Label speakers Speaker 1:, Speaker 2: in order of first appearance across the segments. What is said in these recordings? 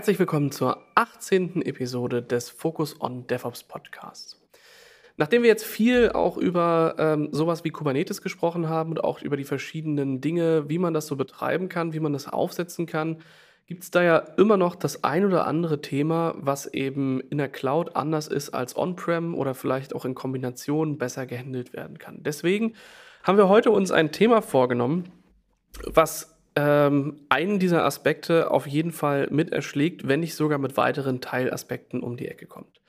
Speaker 1: Herzlich willkommen zur 18. Episode des Focus on DevOps Podcasts. Nachdem wir jetzt viel auch über ähm, sowas wie Kubernetes gesprochen haben und auch über die verschiedenen Dinge, wie man das so betreiben kann, wie man das aufsetzen kann, gibt es da ja immer noch das ein oder andere Thema, was eben in der Cloud anders ist als on-prem oder vielleicht auch in Kombination besser gehandelt werden kann. Deswegen haben wir heute uns ein Thema vorgenommen, was ähm, einen dieser Aspekte auf jeden Fall mit erschlägt, wenn nicht sogar mit weiteren Teilaspekten um die Ecke kommt.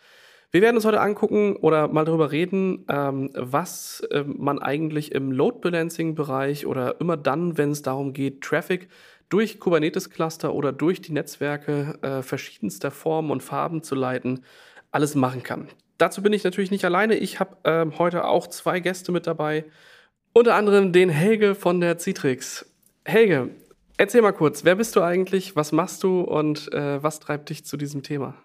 Speaker 1: Wir werden uns heute angucken oder mal darüber reden, ähm, was äh, man eigentlich im Load Balancing Bereich oder immer dann, wenn es darum geht, Traffic durch Kubernetes Cluster oder durch die Netzwerke äh, verschiedenster Formen und Farben zu leiten, alles machen kann. Dazu bin ich natürlich nicht alleine. Ich habe äh, heute auch zwei Gäste mit dabei. Unter anderem den Helge von der Citrix. Helge, erzähl mal kurz, wer bist du eigentlich, was machst du und äh, was treibt dich zu diesem Thema?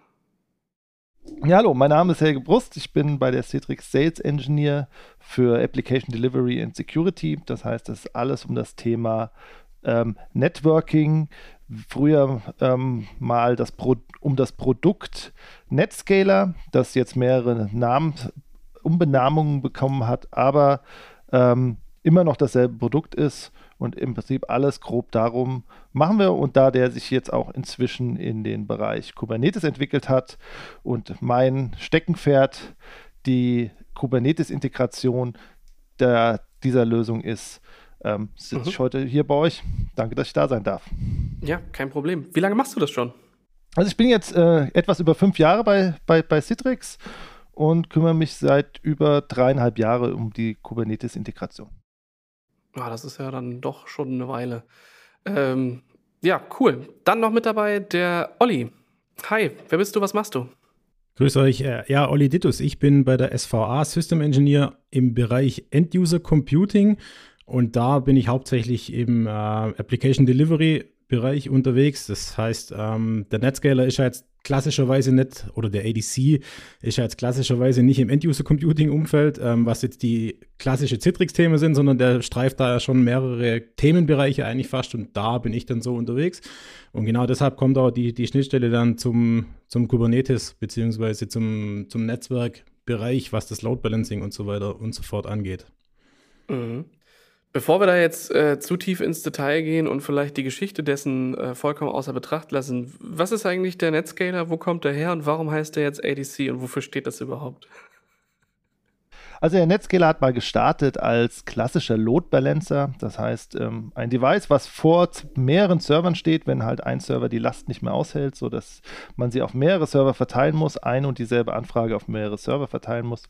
Speaker 2: Ja, hallo, mein Name ist Helge Brust. Ich bin bei der Citrix Sales Engineer für Application Delivery and Security. Das heißt, es ist alles um das Thema ähm, Networking. Früher ähm, mal das Pro um das Produkt Netscaler, das jetzt mehrere Namen, Umbenamungen bekommen hat, aber ähm, immer noch dasselbe Produkt ist und im Prinzip alles grob darum machen wir. Und da der sich jetzt auch inzwischen in den Bereich Kubernetes entwickelt hat und mein Steckenpferd die Kubernetes-Integration dieser Lösung ist, ähm, sitze mhm. ich heute hier bei euch. Danke, dass ich da sein darf.
Speaker 1: Ja, kein Problem. Wie lange machst du das schon?
Speaker 2: Also ich bin jetzt äh, etwas über fünf Jahre bei, bei, bei Citrix und kümmere mich seit über dreieinhalb Jahren um die Kubernetes-Integration.
Speaker 1: Ah, das ist ja dann doch schon eine Weile. Ähm, ja, cool. Dann noch mit dabei der Olli. Hi, wer bist du, was machst du?
Speaker 3: Grüß euch. Äh, ja, Olli Dittus. Ich bin bei der SVA System Engineer im Bereich End-User Computing und da bin ich hauptsächlich im äh, Application Delivery Bereich unterwegs. Das heißt, ähm, der Netscaler ist ja jetzt klassischerweise nicht, oder der ADC ist ja jetzt klassischerweise nicht im End-User-Computing-Umfeld, ähm, was jetzt die klassische Citrix-Themen sind, sondern der streift da ja schon mehrere Themenbereiche eigentlich fast und da bin ich dann so unterwegs. Und genau deshalb kommt auch die, die Schnittstelle dann zum, zum Kubernetes beziehungsweise zum, zum Netzwerkbereich, was das Load Balancing und so weiter und so fort angeht.
Speaker 1: Mhm. Bevor wir da jetzt äh, zu tief ins Detail gehen und vielleicht die Geschichte dessen äh, vollkommen außer Betracht lassen, was ist eigentlich der Netscaler, wo kommt der her und warum heißt der jetzt ADC und wofür steht das überhaupt?
Speaker 2: Also der Netscaler hat mal gestartet als klassischer Load Balancer, das heißt ähm, ein Device, was vor mehreren Servern steht, wenn halt ein Server die Last nicht mehr aushält, sodass man sie auf mehrere Server verteilen muss, eine und dieselbe Anfrage auf mehrere Server verteilen muss.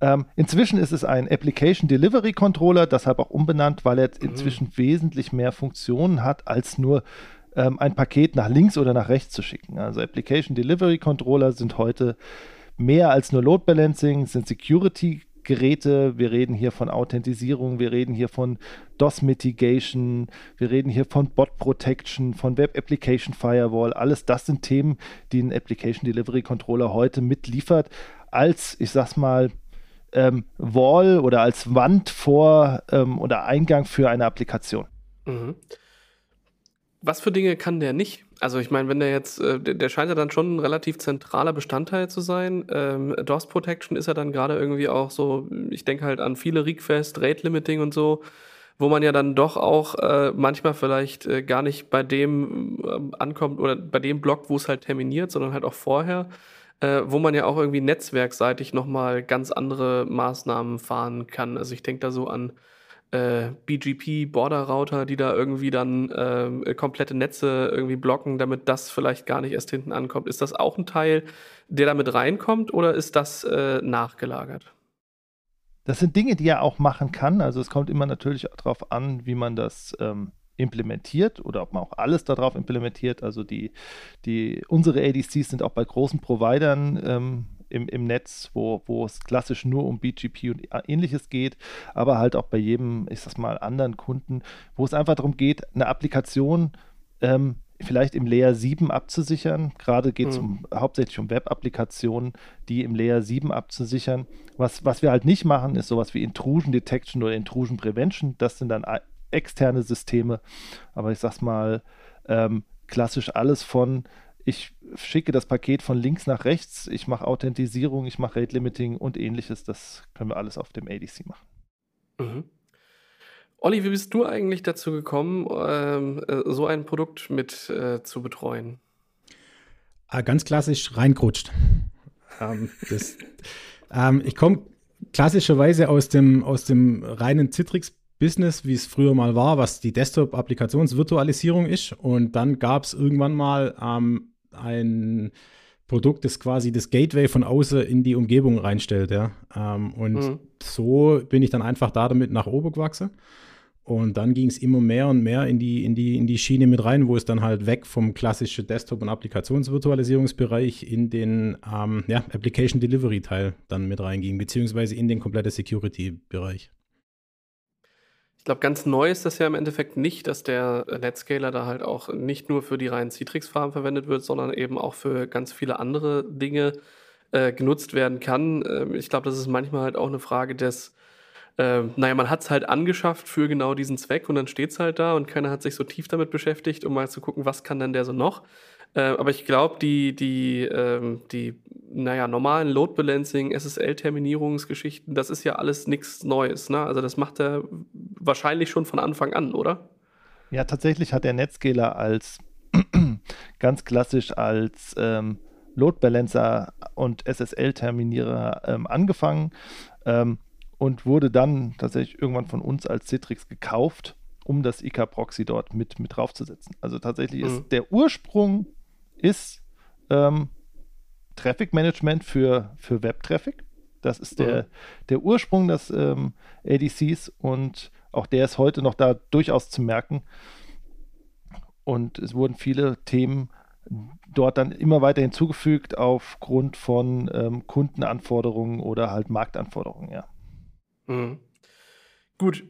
Speaker 2: Ähm, inzwischen ist es ein Application Delivery Controller, deshalb auch umbenannt, weil er mhm. inzwischen mhm. wesentlich mehr Funktionen hat, als nur ähm, ein Paket nach links oder nach rechts zu schicken. Also Application Delivery Controller sind heute mehr als nur Load Balancing, sind Security Geräte, wir reden hier von Authentisierung, wir reden hier von DOS Mitigation, wir reden hier von Bot Protection, von Web Application Firewall, alles das sind Themen, die ein Application Delivery Controller heute mitliefert, als, ich sag's mal, ähm, Wall oder als Wand vor ähm, oder Eingang für eine Applikation. Mhm.
Speaker 1: Was für Dinge kann der nicht? Also ich meine, wenn der jetzt, äh, der, scheint ja dann schon ein relativ zentraler Bestandteil zu sein. Ähm, DOS Protection ist ja dann gerade irgendwie auch so, ich denke halt an viele Request, Rate Limiting und so, wo man ja dann doch auch äh, manchmal vielleicht äh, gar nicht bei dem äh, ankommt oder bei dem Block, wo es halt terminiert, sondern halt auch vorher äh, wo man ja auch irgendwie netzwerkseitig nochmal ganz andere Maßnahmen fahren kann. Also ich denke da so an äh, BGP Border Router, die da irgendwie dann äh, komplette Netze irgendwie blocken, damit das vielleicht gar nicht erst hinten ankommt. Ist das auch ein Teil, der damit reinkommt oder ist das äh, nachgelagert?
Speaker 2: Das sind Dinge, die er auch machen kann. Also es kommt immer natürlich darauf an, wie man das ähm, implementiert oder ob man auch alles darauf implementiert. Also die, die, unsere ADCs sind auch bei großen Providern ähm, im, im Netz, wo, wo es klassisch nur um BGP und ähnliches geht, aber halt auch bei jedem, ich sag mal, anderen Kunden, wo es einfach darum geht, eine Applikation ähm, vielleicht im Layer 7 abzusichern. Gerade geht es mhm. um, hauptsächlich um Web-Applikationen, die im Layer 7 abzusichern. Was, was wir halt nicht machen, ist sowas wie Intrusion Detection oder Intrusion Prevention. Das sind dann externe Systeme. Aber ich sag's mal, ähm, klassisch alles von ich schicke das Paket von links nach rechts, ich mache Authentisierung, ich mache Rate Limiting und ähnliches. Das können wir alles auf dem ADC machen.
Speaker 1: Mhm. Olli, wie bist du eigentlich dazu gekommen, ähm, äh, so ein Produkt mit äh, zu betreuen?
Speaker 3: Ah, ganz klassisch reingerutscht. ähm, das, ähm, ich komme klassischerweise aus dem, aus dem reinen Citrix-Business, wie es früher mal war, was die Desktop-Applikationsvirtualisierung ist. Und dann gab es irgendwann mal ähm, ein Produkt, das quasi das Gateway von außen in die Umgebung reinstellt. Ja? Ähm, und mhm. so bin ich dann einfach da damit nach oben gewachsen. Und dann ging es immer mehr und mehr in die, in, die, in die Schiene mit rein, wo es dann halt weg vom klassischen Desktop- und Applikationsvirtualisierungsbereich in den ähm, ja, Application Delivery-Teil dann mit reinging, beziehungsweise in den kompletten Security-Bereich.
Speaker 1: Ich glaube, ganz neu ist das ja im Endeffekt nicht, dass der Netscaler da halt auch nicht nur für die reinen Citrix-Farben verwendet wird, sondern eben auch für ganz viele andere Dinge äh, genutzt werden kann. Ähm, ich glaube, das ist manchmal halt auch eine Frage des, äh, naja, man hat es halt angeschafft für genau diesen Zweck und dann steht es halt da und keiner hat sich so tief damit beschäftigt, um mal zu gucken, was kann denn der so noch. Äh, aber ich glaube, die, die, ähm, die, naja, normalen Load Balancing, SSL-Terminierungsgeschichten, das ist ja alles nichts Neues. Ne? Also das macht er wahrscheinlich schon von Anfang an, oder?
Speaker 2: Ja, tatsächlich hat der Netscaler als ganz klassisch als ähm, Load Balancer und SSL-Terminierer ähm, angefangen ähm, und wurde dann tatsächlich irgendwann von uns als Citrix gekauft, um das IK-Proxy dort mit, mit draufzusetzen. Also tatsächlich mhm. ist der Ursprung ist ähm, Traffic Management für, für Web-Traffic. Das ist der, mhm. der Ursprung des ähm, ADCs und auch der ist heute noch da durchaus zu merken. Und es wurden viele Themen dort dann immer weiter hinzugefügt aufgrund von ähm, Kundenanforderungen oder halt Marktanforderungen, ja.
Speaker 1: Mhm. Gut,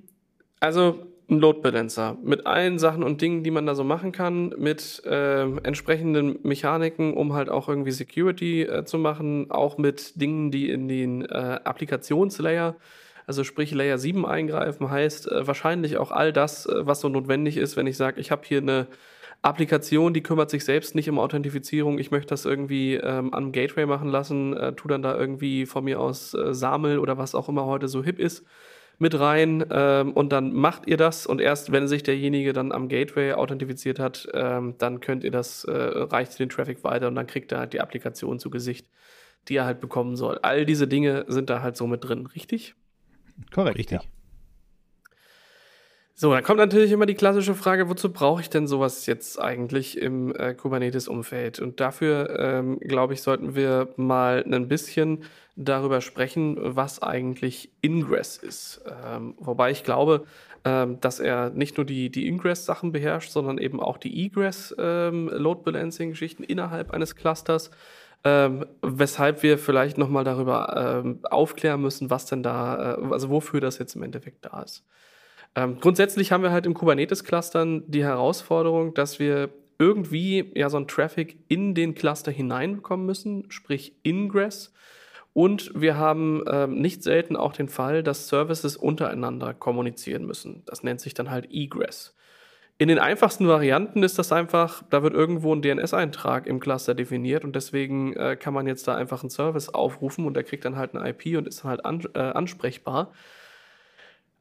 Speaker 1: also ein Load Balancer mit allen Sachen und Dingen, die man da so machen kann, mit äh, entsprechenden Mechaniken, um halt auch irgendwie Security äh, zu machen, auch mit Dingen, die in den äh, Applikationslayer, also sprich Layer 7 eingreifen, heißt äh, wahrscheinlich auch all das, äh, was so notwendig ist, wenn ich sage, ich habe hier eine Applikation, die kümmert sich selbst nicht um Authentifizierung. Ich möchte das irgendwie ähm, am Gateway machen lassen, äh, tu dann da irgendwie von mir aus äh, SAML oder was auch immer heute so hip ist mit rein ähm, und dann macht ihr das und erst wenn sich derjenige dann am Gateway authentifiziert hat, ähm, dann könnt ihr das, äh, reicht den Traffic weiter und dann kriegt er halt die Applikation zu Gesicht, die er halt bekommen soll. All diese Dinge sind da halt so mit drin, richtig?
Speaker 2: Korrekt, richtig. Ja.
Speaker 1: So, dann kommt natürlich immer die klassische Frage, wozu brauche ich denn sowas jetzt eigentlich im äh, Kubernetes-Umfeld? Und dafür, ähm, glaube ich, sollten wir mal ein bisschen darüber sprechen, was eigentlich Ingress ist. Ähm, wobei ich glaube, ähm, dass er nicht nur die, die Ingress-Sachen beherrscht, sondern eben auch die Egress-Load-Balancing-Geschichten ähm, innerhalb eines Clusters. Ähm, weshalb wir vielleicht nochmal darüber ähm, aufklären müssen, was denn da, äh, also wofür das jetzt im Endeffekt da ist. Ähm, grundsätzlich haben wir halt im Kubernetes-Clustern die Herausforderung, dass wir irgendwie ja so ein Traffic in den Cluster hineinbekommen müssen, sprich Ingress. Und wir haben ähm, nicht selten auch den Fall, dass Services untereinander kommunizieren müssen. Das nennt sich dann halt Egress. In den einfachsten Varianten ist das einfach, da wird irgendwo ein DNS-Eintrag im Cluster definiert und deswegen äh, kann man jetzt da einfach einen Service aufrufen und der kriegt dann halt eine IP und ist dann halt an, äh, ansprechbar.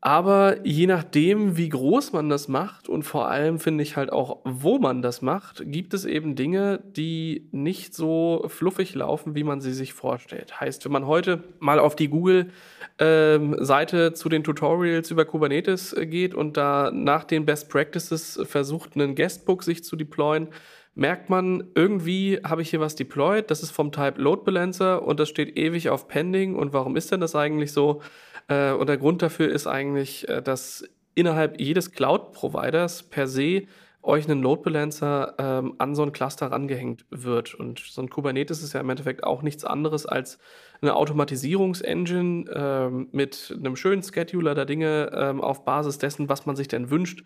Speaker 1: Aber je nachdem, wie groß man das macht und vor allem finde ich halt auch, wo man das macht, gibt es eben Dinge, die nicht so fluffig laufen, wie man sie sich vorstellt. Heißt, wenn man heute mal auf die Google-Seite ähm, zu den Tutorials über Kubernetes äh, geht und da nach den Best Practices versucht, einen Guestbook sich zu deployen, merkt man, irgendwie habe ich hier was deployed, das ist vom Type Load Balancer und das steht ewig auf Pending. Und warum ist denn das eigentlich so? Äh, und der Grund dafür ist eigentlich, äh, dass innerhalb jedes Cloud-Providers per se euch einen Load Balancer ähm, an so ein Cluster rangehängt wird. Und so ein Kubernetes ist ja im Endeffekt auch nichts anderes als eine Automatisierungsengine ähm, mit einem schönen Scheduler der Dinge ähm, auf Basis dessen, was man sich denn wünscht,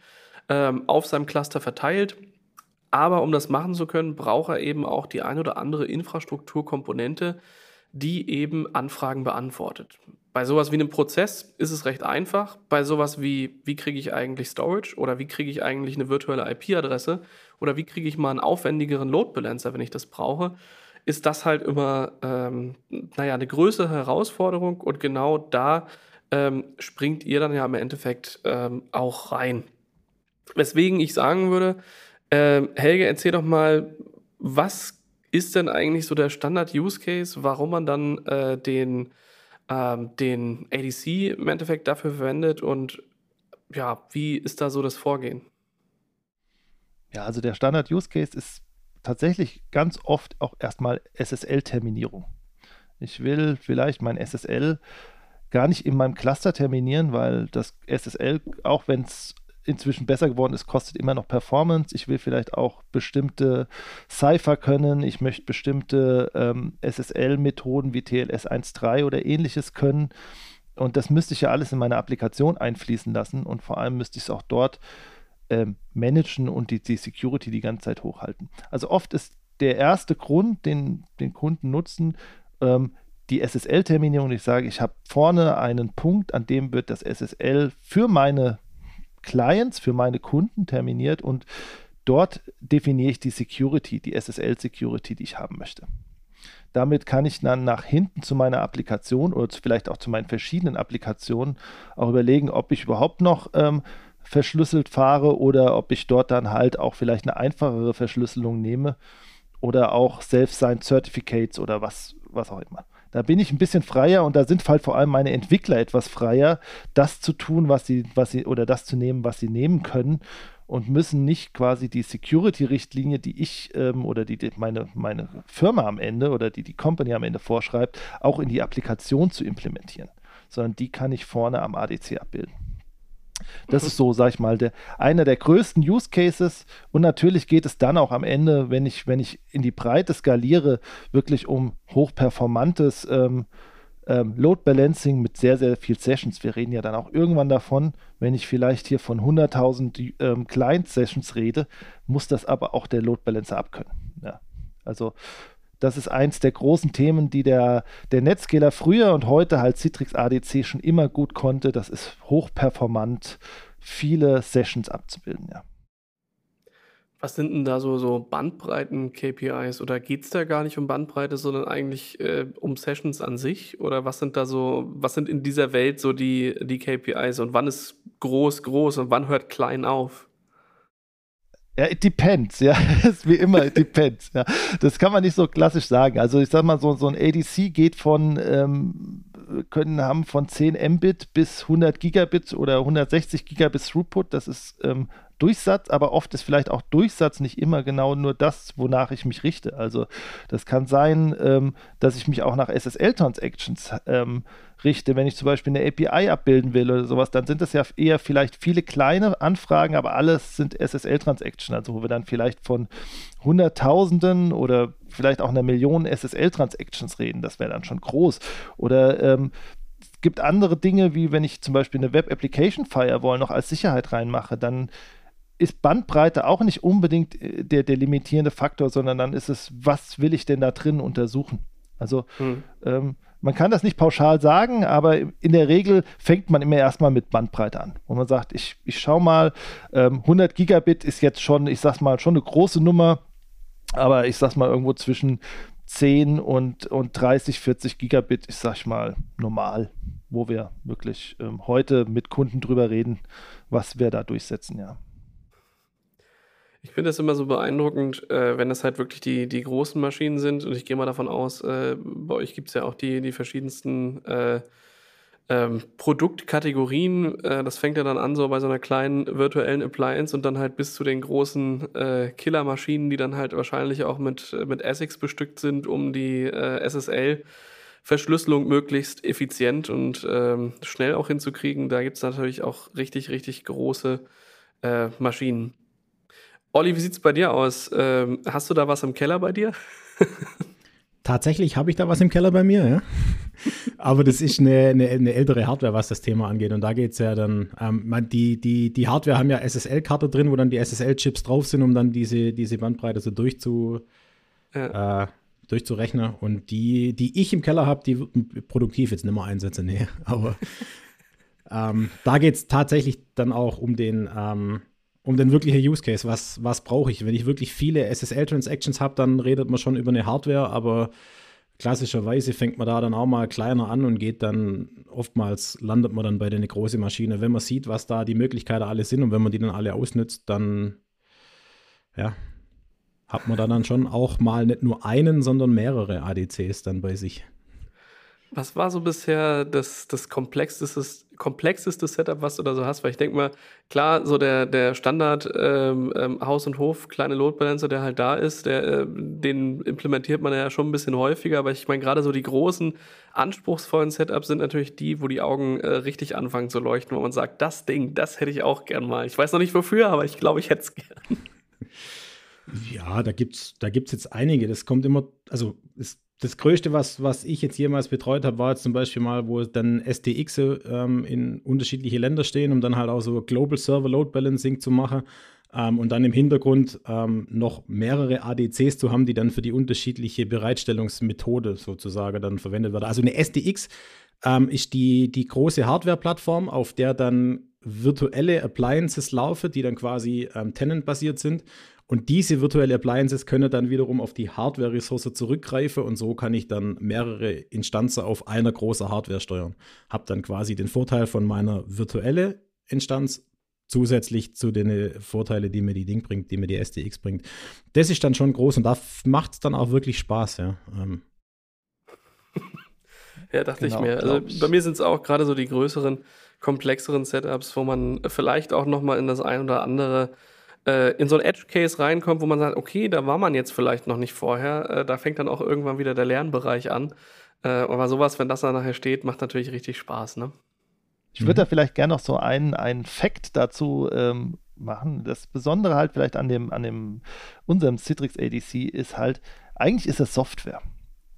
Speaker 1: ähm, auf seinem Cluster verteilt. Aber um das machen zu können, braucht er eben auch die ein oder andere Infrastrukturkomponente, die eben Anfragen beantwortet. Bei sowas wie einem Prozess ist es recht einfach. Bei sowas wie, wie kriege ich eigentlich Storage oder wie kriege ich eigentlich eine virtuelle IP-Adresse oder wie kriege ich mal einen aufwendigeren Load Balancer, wenn ich das brauche, ist das halt immer, ähm, naja, eine größere Herausforderung und genau da ähm, springt ihr dann ja im Endeffekt ähm, auch rein. Weswegen ich sagen würde, äh, Helge, erzähl doch mal, was ist denn eigentlich so der Standard-Use-Case, warum man dann äh, den, ähm, den ADC im Endeffekt dafür verwendet und ja, wie ist da so das Vorgehen?
Speaker 2: Ja, also der Standard-Use-Case ist tatsächlich ganz oft auch erstmal SSL-Terminierung. Ich will vielleicht mein SSL gar nicht in meinem Cluster terminieren, weil das SSL, auch wenn es inzwischen besser geworden ist, kostet immer noch Performance. Ich will vielleicht auch bestimmte Cipher können. Ich möchte bestimmte ähm, SSL-Methoden wie TLS 1.3 oder ähnliches können. Und das müsste ich ja alles in meine Applikation einfließen lassen. Und vor allem müsste ich es auch dort ähm, managen und die, die Security die ganze Zeit hochhalten. Also oft ist der erste Grund, den, den Kunden nutzen, ähm, die SSL-Terminierung. Ich sage, ich habe vorne einen Punkt, an dem wird das SSL für meine Clients, für meine Kunden terminiert und dort definiere ich die Security, die SSL-Security, die ich haben möchte. Damit kann ich dann nach hinten zu meiner Applikation oder vielleicht auch zu meinen verschiedenen Applikationen auch überlegen, ob ich überhaupt noch ähm, verschlüsselt fahre oder ob ich dort dann halt auch vielleicht eine einfachere Verschlüsselung nehme oder auch Self-Signed Certificates oder was, was auch immer. Da bin ich ein bisschen freier und da sind halt vor allem meine Entwickler etwas freier, das zu tun, was sie, was sie, oder das zu nehmen, was sie nehmen können und müssen nicht quasi die Security-Richtlinie, die ich ähm, oder die, die, meine, meine Firma am Ende oder die die Company am Ende vorschreibt, auch in die Applikation zu implementieren, sondern die kann ich vorne am ADC abbilden. Das ist so, sag ich mal, der, einer der größten Use Cases. Und natürlich geht es dann auch am Ende, wenn ich, wenn ich in die Breite skaliere, wirklich um hochperformantes ähm, ähm, Load Balancing mit sehr, sehr viel Sessions. Wir reden ja dann auch irgendwann davon, wenn ich vielleicht hier von 100.000 ähm, Client-Sessions rede, muss das aber auch der Load Balancer abkönnen. Ja. Also das ist eins der großen Themen, die der, der Netscaler früher und heute halt Citrix ADC schon immer gut konnte. Das ist hochperformant, viele Sessions abzubilden, ja.
Speaker 1: Was sind denn da so, so Bandbreiten-KPIs? Oder geht es da gar nicht um Bandbreite, sondern eigentlich äh, um Sessions an sich? Oder was sind da so, was sind in dieser Welt so die, die KPIs und wann ist groß groß und wann hört klein auf?
Speaker 2: Ja, it depends, ja. wie immer, it depends, ja. Das kann man nicht so klassisch sagen. Also ich sag mal, so, so ein ADC geht von, ähm, können haben von 10 Mbit bis 100 Gigabit oder 160 Gigabit Throughput. Das ist ähm, Durchsatz, aber oft ist vielleicht auch Durchsatz nicht immer genau nur das, wonach ich mich richte. Also das kann sein, ähm, dass ich mich auch nach SSL-Transactions ähm, richte. Wenn ich zum Beispiel eine API abbilden will oder sowas, dann sind das ja eher vielleicht viele kleine Anfragen, aber alles sind SSL-Transactions, also wo wir dann vielleicht von Hunderttausenden oder vielleicht auch einer Million SSL-Transactions reden. Das wäre dann schon groß. Oder ähm, gibt andere Dinge, wie wenn ich zum Beispiel eine Web Application Firewall noch als Sicherheit reinmache, dann ist Bandbreite auch nicht unbedingt äh, der, der limitierende Faktor, sondern dann ist es, was will ich denn da drin untersuchen? Also hm. ähm, man kann das nicht pauschal sagen, aber in der Regel fängt man immer erstmal mit Bandbreite an, wo man sagt, ich, ich schaue mal, ähm, 100 Gigabit ist jetzt schon, ich sag's mal, schon eine große Nummer, aber ich sag's mal irgendwo zwischen 10 und, und 30, 40 Gigabit ist, sag ich mal, normal, wo wir wirklich ähm, heute mit Kunden drüber reden, was wir da durchsetzen, ja.
Speaker 1: Ich finde das immer so beeindruckend, äh, wenn das halt wirklich die, die großen Maschinen sind. Und ich gehe mal davon aus, äh, bei euch gibt es ja auch die, die verschiedensten äh, ähm, Produktkategorien. Äh, das fängt ja dann an so bei so einer kleinen virtuellen Appliance und dann halt bis zu den großen äh, Killermaschinen, die dann halt wahrscheinlich auch mit, mit ASICs bestückt sind, um die äh, SSL Verschlüsselung möglichst effizient und ähm, schnell auch hinzukriegen. Da gibt es natürlich auch richtig, richtig große äh, Maschinen. Olli, wie sieht es bei dir aus? Ähm, hast du da was im Keller bei dir?
Speaker 3: Tatsächlich habe ich da was im Keller bei mir, ja. Aber das ist eine, eine, eine, ältere Hardware, was das Thema angeht. Und da geht es ja dann, ähm, die, die, die Hardware haben ja SSL-Karte drin, wo dann die SSL-Chips drauf sind, um dann diese, diese Bandbreite so durchzu, ja. äh, durchzurechnen. Und die, die ich im Keller habe, die produktiv jetzt nicht mehr einsetze, nee. Aber ähm, da geht es tatsächlich dann auch um den, ähm, um den wirklichen Use Case. Was, was brauche ich? Wenn ich wirklich viele SSL-Transactions habe, dann redet man schon über eine Hardware, aber klassischerweise fängt man da dann auch mal kleiner an und geht dann, oftmals landet man dann bei der großen Maschine. Wenn man sieht, was da die Möglichkeiten alle sind und wenn man die dann alle ausnützt, dann ja, hat man da dann schon auch mal nicht nur einen, sondern mehrere ADCs dann bei sich.
Speaker 1: Was war so bisher das, das komplexeste, komplexeste Setup, was du da so hast? Weil ich denke mal, klar, so der, der Standard ähm, ähm, Haus und Hof, kleine Load Balancer, der halt da ist, der, äh, den implementiert man ja schon ein bisschen häufiger, aber ich meine, gerade so die großen, anspruchsvollen Setups sind natürlich die, wo die Augen äh, richtig anfangen zu leuchten, wo man sagt, das Ding, das hätte ich auch gern mal. Ich weiß noch nicht wofür, aber ich glaube, ich hätte es gern.
Speaker 3: Ja, da gibt es da gibt's jetzt einige. Das kommt immer, also ist das Größte, was, was ich jetzt jemals betreut habe, war jetzt zum Beispiel mal, wo dann SDX ähm, in unterschiedliche Länder stehen, um dann halt auch so Global Server Load Balancing zu machen. Ähm, und dann im Hintergrund ähm, noch mehrere ADCs zu haben, die dann für die unterschiedliche Bereitstellungsmethode sozusagen dann verwendet werden. Also eine SDX ähm, ist die, die große Hardware-Plattform, auf der dann virtuelle Appliances laufen, die dann quasi ähm, tenant-basiert sind. Und diese virtuelle Appliances können dann wiederum auf die Hardware-Ressource zurückgreifen und so kann ich dann mehrere Instanzen auf einer großen Hardware steuern. Habe dann quasi den Vorteil von meiner virtuellen Instanz zusätzlich zu den Vorteilen, die mir die Ding bringt, die mir die SDX bringt. Das ist dann schon groß und da macht es dann auch wirklich Spaß, ja. Ähm.
Speaker 1: Ja, dachte genau, ich mir. Also bei mir sind es auch gerade so die größeren, komplexeren Setups, wo man vielleicht auch noch mal in das ein oder andere äh, in so ein Edge-Case reinkommt, wo man sagt, okay, da war man jetzt vielleicht noch nicht vorher, äh, da fängt dann auch irgendwann wieder der Lernbereich an. Äh, aber sowas, wenn das dann nachher steht, macht natürlich richtig Spaß, ne?
Speaker 2: Ich würde mhm. da vielleicht gerne noch so einen, einen Fact dazu ähm, machen. Das Besondere halt vielleicht an dem, an dem unserem Citrix ADC ist halt, eigentlich ist es Software.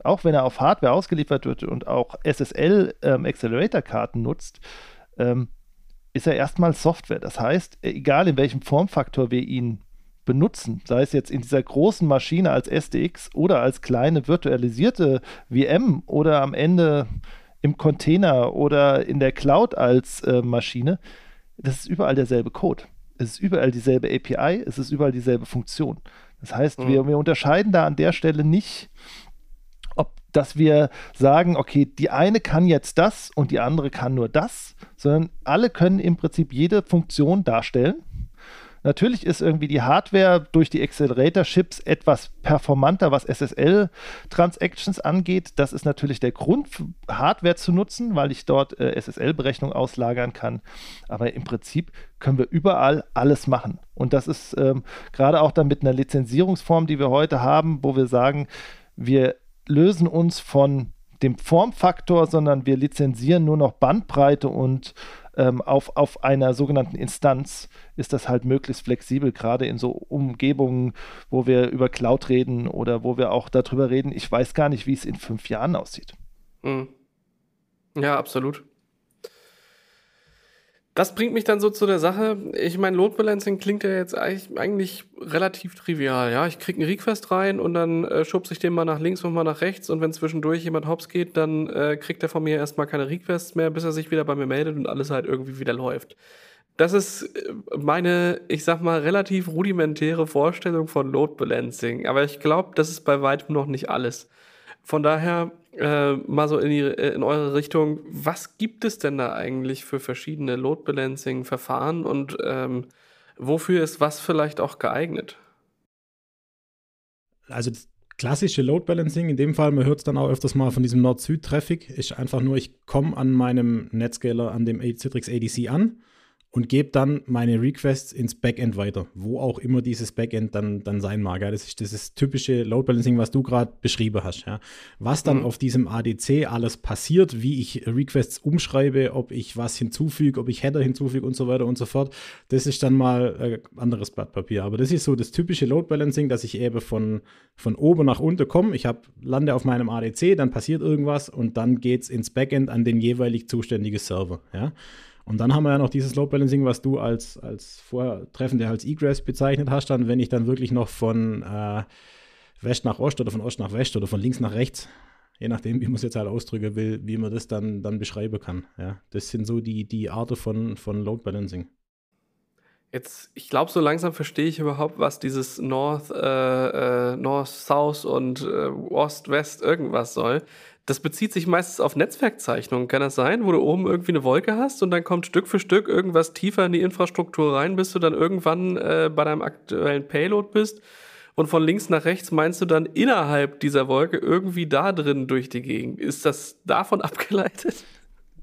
Speaker 2: Auch wenn er auf Hardware ausgeliefert wird und auch SSL ähm, Accelerator Karten nutzt, ähm, ist er erstmal Software. Das heißt, egal in welchem Formfaktor wir ihn benutzen, sei es jetzt in dieser großen Maschine als SDX oder als kleine virtualisierte VM oder am Ende im Container oder in der Cloud als äh, Maschine, das ist überall derselbe Code. Es ist überall dieselbe API, es ist überall dieselbe Funktion. Das heißt, mhm. wir, wir unterscheiden da an der Stelle nicht dass wir sagen, okay, die eine kann jetzt das und die andere kann nur das, sondern alle können im Prinzip jede Funktion darstellen. Natürlich ist irgendwie die Hardware durch die Accelerator-Chips etwas performanter, was SSL-Transactions angeht. Das ist natürlich der Grund, Hardware zu nutzen, weil ich dort äh, SSL-Berechnung auslagern kann. Aber im Prinzip können wir überall alles machen. Und das ist ähm, gerade auch dann mit einer Lizenzierungsform, die wir heute haben, wo wir sagen, wir lösen uns von dem Formfaktor, sondern wir lizenzieren nur noch Bandbreite und ähm, auf, auf einer sogenannten Instanz ist das halt möglichst flexibel, gerade in so Umgebungen, wo wir über Cloud reden oder wo wir auch darüber reden, ich weiß gar nicht, wie es in fünf Jahren aussieht.
Speaker 1: Mhm. Ja, absolut. Das bringt mich dann so zu der Sache. Ich meine, Load Balancing klingt ja jetzt eigentlich, eigentlich relativ trivial. Ja, ich kriege einen Request rein und dann äh, schubse ich den mal nach links und mal nach rechts und wenn zwischendurch jemand hops geht, dann äh, kriegt er von mir erstmal keine Requests mehr, bis er sich wieder bei mir meldet und alles halt irgendwie wieder läuft. Das ist äh, meine, ich sag mal, relativ rudimentäre Vorstellung von Load Balancing. Aber ich glaube, das ist bei weitem noch nicht alles. Von daher äh, mal so in, die, äh, in eure Richtung, was gibt es denn da eigentlich für verschiedene Load Balancing Verfahren und ähm, wofür ist was vielleicht auch geeignet?
Speaker 3: Also das klassische Load Balancing, in dem Fall, man hört es dann auch öfters mal von diesem Nord-Süd-Traffic, ist einfach nur, ich komme an meinem Netscaler, an dem Citrix ADC an und gebe dann meine Requests ins Backend weiter, wo auch immer dieses Backend dann, dann sein mag. Ja. Das ist dieses typische Load Balancing, was du gerade beschrieben hast. Ja. Was dann mhm. auf diesem ADC alles passiert, wie ich Requests umschreibe, ob ich was hinzufüge, ob ich Header hinzufüge und so weiter und so fort, das ist dann mal ein äh, anderes Blatt Papier. Aber das ist so das typische Load Balancing, dass ich eben von, von oben nach unten komme. Ich hab, lande auf meinem ADC, dann passiert irgendwas und dann geht es ins Backend an den jeweilig zuständigen Server. Ja. Und dann haben wir ja noch dieses Load Balancing, was du als, als Vortreffende als Egress bezeichnet hast, dann, wenn ich dann wirklich noch von, äh, West nach Ost oder von Ost nach West oder von links nach rechts. Je nachdem, wie man es jetzt halt ausdrücken will, wie man das dann, dann beschreiben kann. Ja, das sind so die, die Arten von, von Load Balancing.
Speaker 1: Jetzt, ich glaube, so langsam verstehe ich überhaupt, was dieses North, äh, äh, North, South und äh, Ost, West irgendwas soll. Das bezieht sich meistens auf Netzwerkzeichnungen. Kann das sein, wo du oben irgendwie eine Wolke hast und dann kommt Stück für Stück irgendwas tiefer in die Infrastruktur rein, bis du dann irgendwann äh, bei deinem aktuellen Payload bist und von links nach rechts meinst du dann innerhalb dieser Wolke irgendwie da drin durch die Gegend. Ist das davon abgeleitet?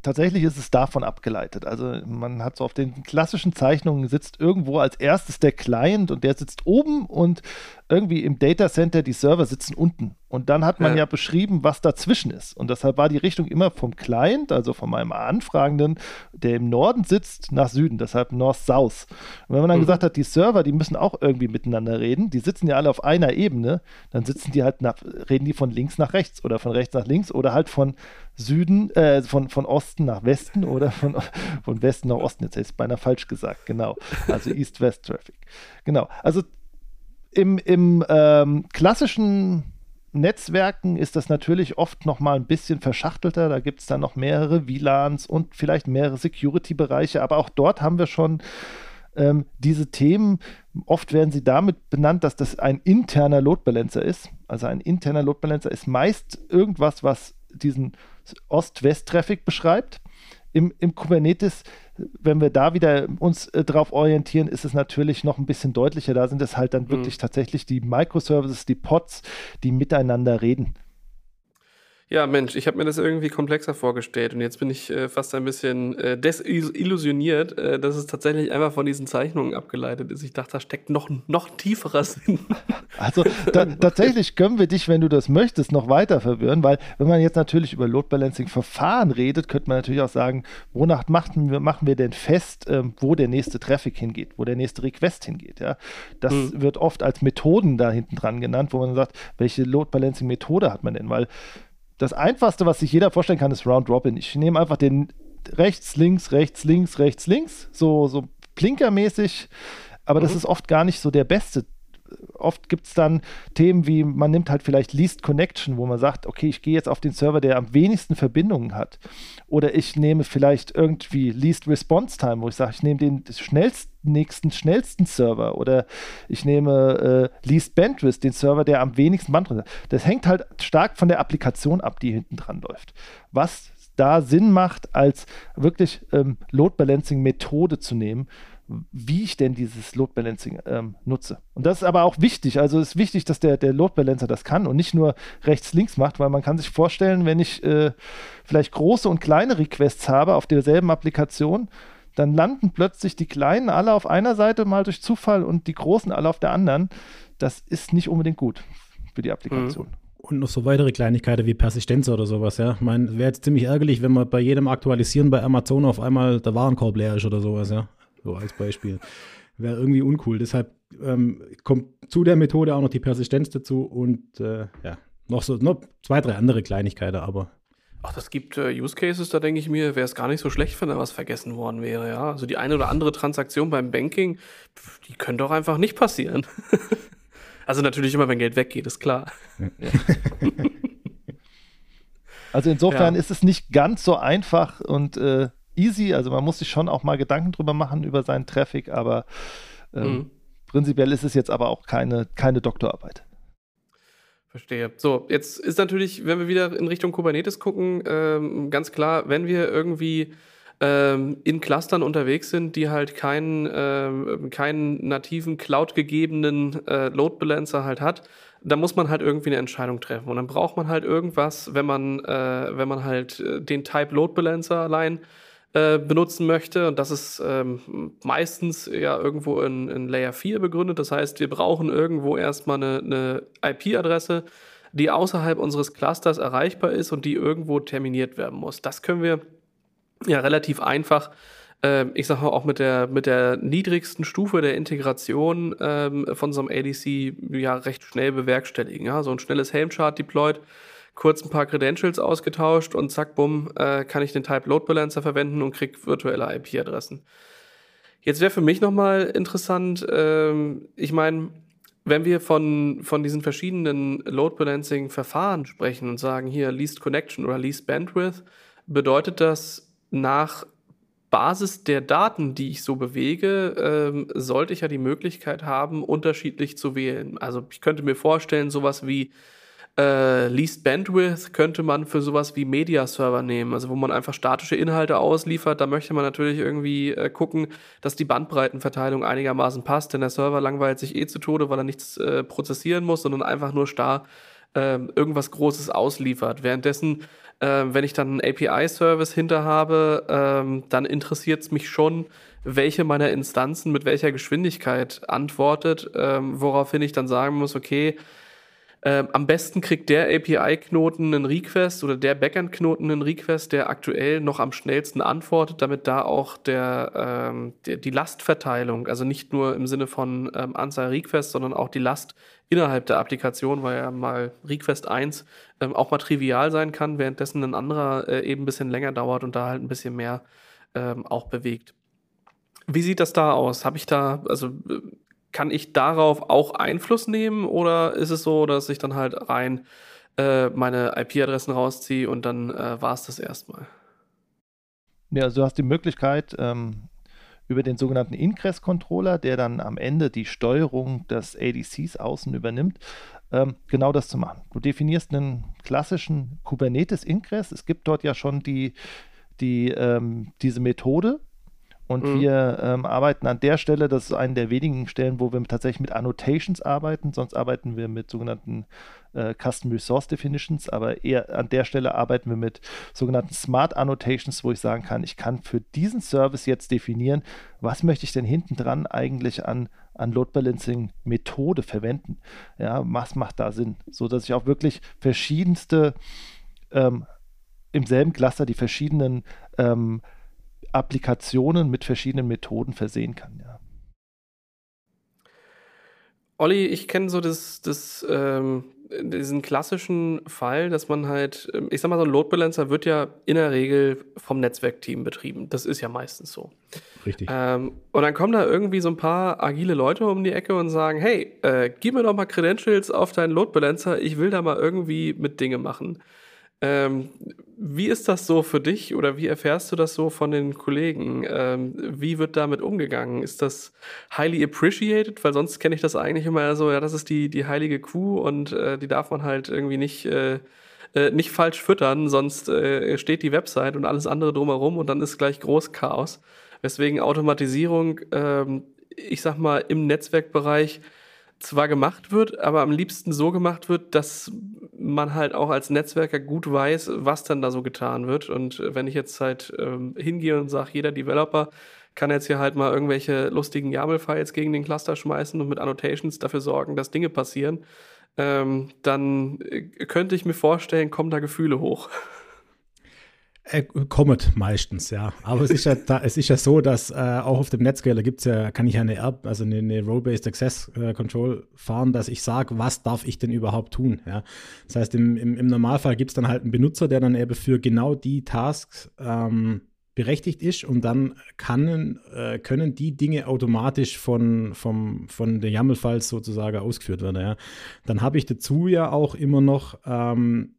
Speaker 2: tatsächlich ist es davon abgeleitet. Also man hat so auf den klassischen Zeichnungen sitzt irgendwo als erstes der Client und der sitzt oben und irgendwie im Data Center die Server sitzen unten. Und dann hat man ja. ja. beschrieben, was dazwischen ist. Und deshalb war die Richtung immer vom Client, also von meinem Anfragenden, der im Norden sitzt, nach Süden, deshalb North-South. Und wenn man dann mhm. gesagt hat, die Server, die müssen auch irgendwie miteinander reden, die sitzen ja alle auf einer Ebene, dann sitzen die halt nach, reden die von links nach rechts oder von rechts nach links oder halt von Süden, äh, von, von Osten nach Westen oder von, von Westen nach Osten. Jetzt hätte ich es beinahe falsch gesagt, genau. Also East-West-Traffic. Genau. Also im, im ähm, klassischen Netzwerken ist das natürlich oft noch mal ein bisschen verschachtelter. Da gibt es dann noch mehrere WLANs und vielleicht mehrere Security-Bereiche. Aber auch dort haben wir schon ähm, diese Themen. Oft werden sie damit benannt, dass das ein interner Load Balancer ist. Also ein interner Load Balancer ist meist irgendwas, was diesen Ost-West-Traffic beschreibt. Im, Im Kubernetes wenn wir da wieder uns äh, drauf orientieren, ist es natürlich noch ein bisschen deutlicher. Da sind es halt dann mhm. wirklich tatsächlich die Microservices, die Pods, die miteinander reden.
Speaker 1: Ja, Mensch, ich habe mir das irgendwie komplexer vorgestellt und jetzt bin ich äh, fast ein bisschen äh, desillusioniert, äh, dass es tatsächlich einfach von diesen Zeichnungen abgeleitet ist. Ich dachte, da steckt noch, noch tieferer Sinn.
Speaker 2: Also tatsächlich können wir dich, wenn du das möchtest, noch weiter verwirren, weil wenn man jetzt natürlich über Load Balancing Verfahren redet, könnte man natürlich auch sagen, wonach machen wir, machen wir denn fest, ähm, wo der nächste Traffic hingeht, wo der nächste Request hingeht. Ja? Das mhm. wird oft als Methoden da hinten dran genannt, wo man sagt, welche Load Balancing Methode hat man denn? Weil das Einfachste, was sich jeder vorstellen kann, ist Round Robin. Ich nehme einfach den rechts, links, rechts, links, rechts, links, so, so Plinkermäßig, aber mhm. das ist oft gar nicht so der beste oft gibt es dann Themen wie, man nimmt halt vielleicht Least Connection, wo man sagt, okay, ich gehe jetzt auf den Server, der am wenigsten Verbindungen hat. Oder ich nehme vielleicht irgendwie Least Response Time, wo ich sage, ich nehme den schnellsten, nächsten, schnellsten Server. Oder ich nehme äh, Least Bandwidth, den Server, der am wenigsten Bandbreite hat. Das hängt halt stark von der Applikation ab, die hinten dran läuft. Was da Sinn macht, als wirklich ähm, Load Balancing Methode zu nehmen wie ich denn dieses Load Balancing ähm, nutze. Und das ist aber auch wichtig. Also es ist wichtig, dass der, der Load Balancer das kann und nicht nur rechts-links macht, weil man kann sich vorstellen, wenn ich äh, vielleicht große und kleine Requests habe auf derselben Applikation, dann landen plötzlich die kleinen alle auf einer Seite mal durch Zufall und die großen alle auf der anderen. Das ist nicht unbedingt gut für die Applikation. Mhm.
Speaker 3: Und noch so weitere Kleinigkeiten wie Persistenz oder sowas, ja. Ich meine, wäre jetzt ziemlich ärgerlich, wenn man bei jedem Aktualisieren bei Amazon auf einmal der Warenkorb leer ist oder sowas, ja so als Beispiel. Wäre irgendwie uncool. Deshalb ähm, kommt zu der Methode auch noch die Persistenz dazu und äh, ja, noch so noch zwei, drei andere Kleinigkeiten, aber.
Speaker 1: Ach, das gibt äh, Use Cases, da denke ich mir, wäre es gar nicht so schlecht, wenn da was vergessen worden wäre, ja. Also die eine oder andere Transaktion beim Banking, die könnte doch einfach nicht passieren. also natürlich immer, wenn Geld weggeht, ist klar.
Speaker 2: also insofern ja. ist es nicht ganz so einfach und äh, easy. Also man muss sich schon auch mal Gedanken drüber machen über seinen Traffic, aber ähm, mhm. prinzipiell ist es jetzt aber auch keine, keine Doktorarbeit.
Speaker 1: Verstehe. So, jetzt ist natürlich, wenn wir wieder in Richtung Kubernetes gucken, ähm, ganz klar, wenn wir irgendwie ähm, in Clustern unterwegs sind, die halt keinen, ähm, keinen nativen Cloud-gegebenen äh, Load Balancer halt hat, dann muss man halt irgendwie eine Entscheidung treffen. Und dann braucht man halt irgendwas, wenn man, äh, wenn man halt äh, den Type Load Balancer allein äh, benutzen möchte. Und das ist ähm, meistens ja irgendwo in, in, Layer 4 begründet. Das heißt, wir brauchen irgendwo erstmal eine, eine IP-Adresse, die außerhalb unseres Clusters erreichbar ist und die irgendwo terminiert werden muss. Das können wir ja relativ einfach äh, ich sage mal auch mit der, mit der niedrigsten Stufe der Integration ähm, von so einem ADC ja recht schnell bewerkstelligen. Ja? So ein schnelles Helm-Chart deployed kurz ein paar Credentials ausgetauscht und zack, bumm, äh, kann ich den Type Load Balancer verwenden und krieg virtuelle IP-Adressen. Jetzt wäre für mich nochmal interessant, ähm, ich meine, wenn wir von, von diesen verschiedenen Load Balancing Verfahren sprechen und sagen hier Least Connection oder Least Bandwidth, bedeutet das nach Basis der Daten, die ich so bewege, ähm, sollte ich ja die Möglichkeit haben, unterschiedlich zu wählen. Also ich könnte mir vorstellen, sowas wie äh, Least Bandwidth könnte man für sowas wie Media-Server nehmen, also wo man einfach statische Inhalte ausliefert. Da möchte man natürlich irgendwie äh, gucken, dass die Bandbreitenverteilung einigermaßen passt, denn der Server langweilt sich eh zu Tode, weil er nichts äh, prozessieren muss, sondern einfach nur starr äh, irgendwas Großes ausliefert. Währenddessen, äh, wenn ich dann einen API-Service hinter habe, äh, dann interessiert es mich schon, welche meiner Instanzen mit welcher Geschwindigkeit antwortet, ähm, woraufhin ich dann sagen muss, okay, ähm, am besten kriegt der API-Knoten einen Request oder der Backend-Knoten einen Request, der aktuell noch am schnellsten antwortet, damit da auch der, ähm, der, die Lastverteilung, also nicht nur im Sinne von ähm, Anzahl Requests, sondern auch die Last innerhalb der Applikation, weil ja mal Request 1 ähm, auch mal trivial sein kann, währenddessen ein anderer äh, eben ein bisschen länger dauert und da halt ein bisschen mehr ähm, auch bewegt. Wie sieht das da aus? Habe ich da, also äh, kann ich darauf auch Einfluss nehmen oder ist es so, dass ich dann halt rein äh, meine IP-Adressen rausziehe und dann äh, war es das erstmal?
Speaker 2: Ja, also du hast die Möglichkeit, ähm, über den sogenannten Ingress-Controller, der dann am Ende die Steuerung des ADCs außen übernimmt, ähm, genau das zu machen. Du definierst einen klassischen Kubernetes-Ingress. Es gibt dort ja schon die, die, ähm, diese Methode, und mhm. wir ähm, arbeiten an der Stelle, das ist eine der wenigen Stellen, wo wir tatsächlich mit Annotations arbeiten, sonst arbeiten wir mit sogenannten äh, Custom Resource Definitions, aber eher an der Stelle arbeiten wir mit sogenannten Smart Annotations, wo ich sagen kann, ich kann für diesen Service jetzt definieren, was möchte ich denn hinten dran eigentlich an, an Load Balancing Methode verwenden. Ja, was macht da Sinn? So dass ich auch wirklich verschiedenste ähm, im selben Cluster die verschiedenen ähm, Applikationen mit verschiedenen Methoden versehen kann, ja.
Speaker 1: Olli, ich kenne so das, das, ähm, diesen klassischen Fall, dass man halt, ähm, ich sag mal, so ein Load Balancer wird ja in der Regel vom Netzwerkteam betrieben. Das ist ja meistens so.
Speaker 3: Richtig.
Speaker 1: Ähm, und dann kommen da irgendwie so ein paar agile Leute um die Ecke und sagen, hey, äh, gib mir doch mal Credentials auf deinen Load Balancer, ich will da mal irgendwie mit Dinge machen. Ähm, wie ist das so für dich oder wie erfährst du das so von den Kollegen? Ähm, wie wird damit umgegangen? Ist das highly appreciated? Weil sonst kenne ich das eigentlich immer so, ja, das ist die, die heilige Kuh und äh, die darf man halt irgendwie nicht, äh, äh, nicht falsch füttern, sonst äh, steht die Website und alles andere drumherum und dann ist gleich Großchaos. Weswegen Automatisierung, ähm, ich sag mal, im Netzwerkbereich zwar gemacht wird, aber am liebsten so gemacht wird, dass man halt auch als Netzwerker gut weiß, was dann da so getan wird. Und wenn ich jetzt halt ähm, hingehe und sage, jeder Developer kann jetzt hier halt mal irgendwelche lustigen YAML-Files gegen den Cluster schmeißen und mit Annotations dafür sorgen, dass Dinge passieren, ähm, dann äh, könnte ich mir vorstellen, kommen da Gefühle hoch.
Speaker 3: Äh, Comet meistens, ja. Aber es ist ja, da, es ist ja so, dass äh, auch auf dem Netscaler gibt es ja, kann ich eine Erb, also eine, eine Role-Based Access äh, Control fahren, dass ich sage, was darf ich denn überhaupt tun, ja. Das heißt, im, im, im Normalfall gibt es dann halt einen Benutzer, der dann eben für genau die Tasks ähm, berechtigt ist und dann kann, äh, können die Dinge automatisch von, vom, von der YAML-Files sozusagen ausgeführt werden, ja. Dann habe ich dazu ja auch immer noch ähm,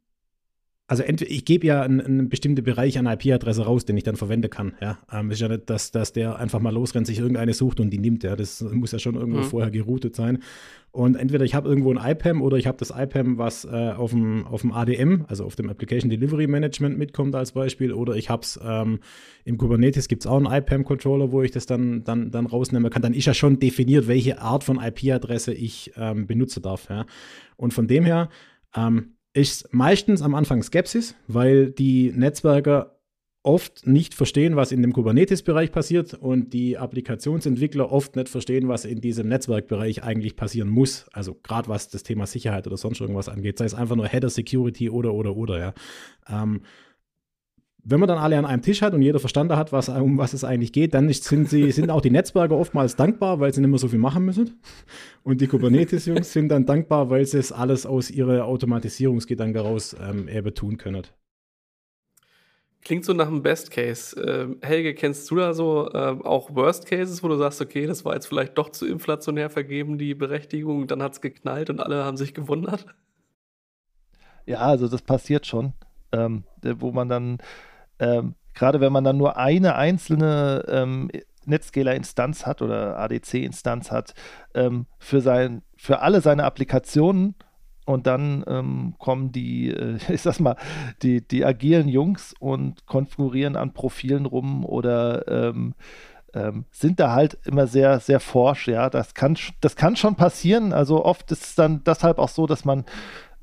Speaker 3: also entweder ich gebe ja einen, einen bestimmten Bereich an IP-Adresse raus, den ich dann verwenden kann. Ja, ähm, ist ja nicht, dass, dass der einfach mal losrennt, sich irgendeine sucht und die nimmt. Ja, das muss ja schon irgendwo mhm. vorher geroutet sein. Und entweder ich habe irgendwo ein IPAM oder ich habe das IPAM, was äh, auf, dem, auf dem ADM, also auf dem Application Delivery Management mitkommt als Beispiel, oder ich habe es ähm, im Kubernetes gibt es auch einen IPAM-Controller, wo ich das dann, dann, dann rausnehmen kann. Dann ist ja schon definiert, welche Art von IP-Adresse ich ähm, benutzen darf. Ja. Und von dem her ähm, ist meistens am Anfang Skepsis, weil die Netzwerker oft nicht verstehen, was in dem Kubernetes-Bereich passiert und die Applikationsentwickler oft nicht verstehen, was in diesem Netzwerkbereich eigentlich passieren muss. Also gerade was das Thema Sicherheit oder sonst irgendwas angeht, sei es einfach nur Header Security oder oder oder ja. Ähm, wenn man dann alle an einem Tisch hat und jeder verstanden hat, was, um was es eigentlich geht, dann sind, sie, sind auch die Netzwerker oftmals dankbar, weil sie nicht mehr so viel machen müssen. Und die Kubernetes-Jungs sind dann dankbar, weil sie es alles aus ihrer Automatisierungsgedanken heraus ähm, eben tun können.
Speaker 1: Klingt so nach einem Best Case. Ähm, Helge, kennst du da so ähm, auch Worst Cases, wo du sagst, okay, das war jetzt vielleicht doch zu inflationär vergeben, die Berechtigung, dann hat es geknallt und alle haben sich gewundert?
Speaker 2: Ja, also das passiert schon, ähm, wo man dann, ähm, gerade wenn man dann nur eine einzelne ähm, Netscaler-Instanz hat oder ADC-Instanz hat, ähm, für, sein, für alle seine Applikationen und dann ähm, kommen die, äh, ich sag mal, die, die agilen Jungs und konfigurieren an Profilen rum oder ähm, ähm, sind da halt immer sehr, sehr forsch, ja. Das kann, das kann schon passieren. Also oft ist es dann deshalb auch so, dass man,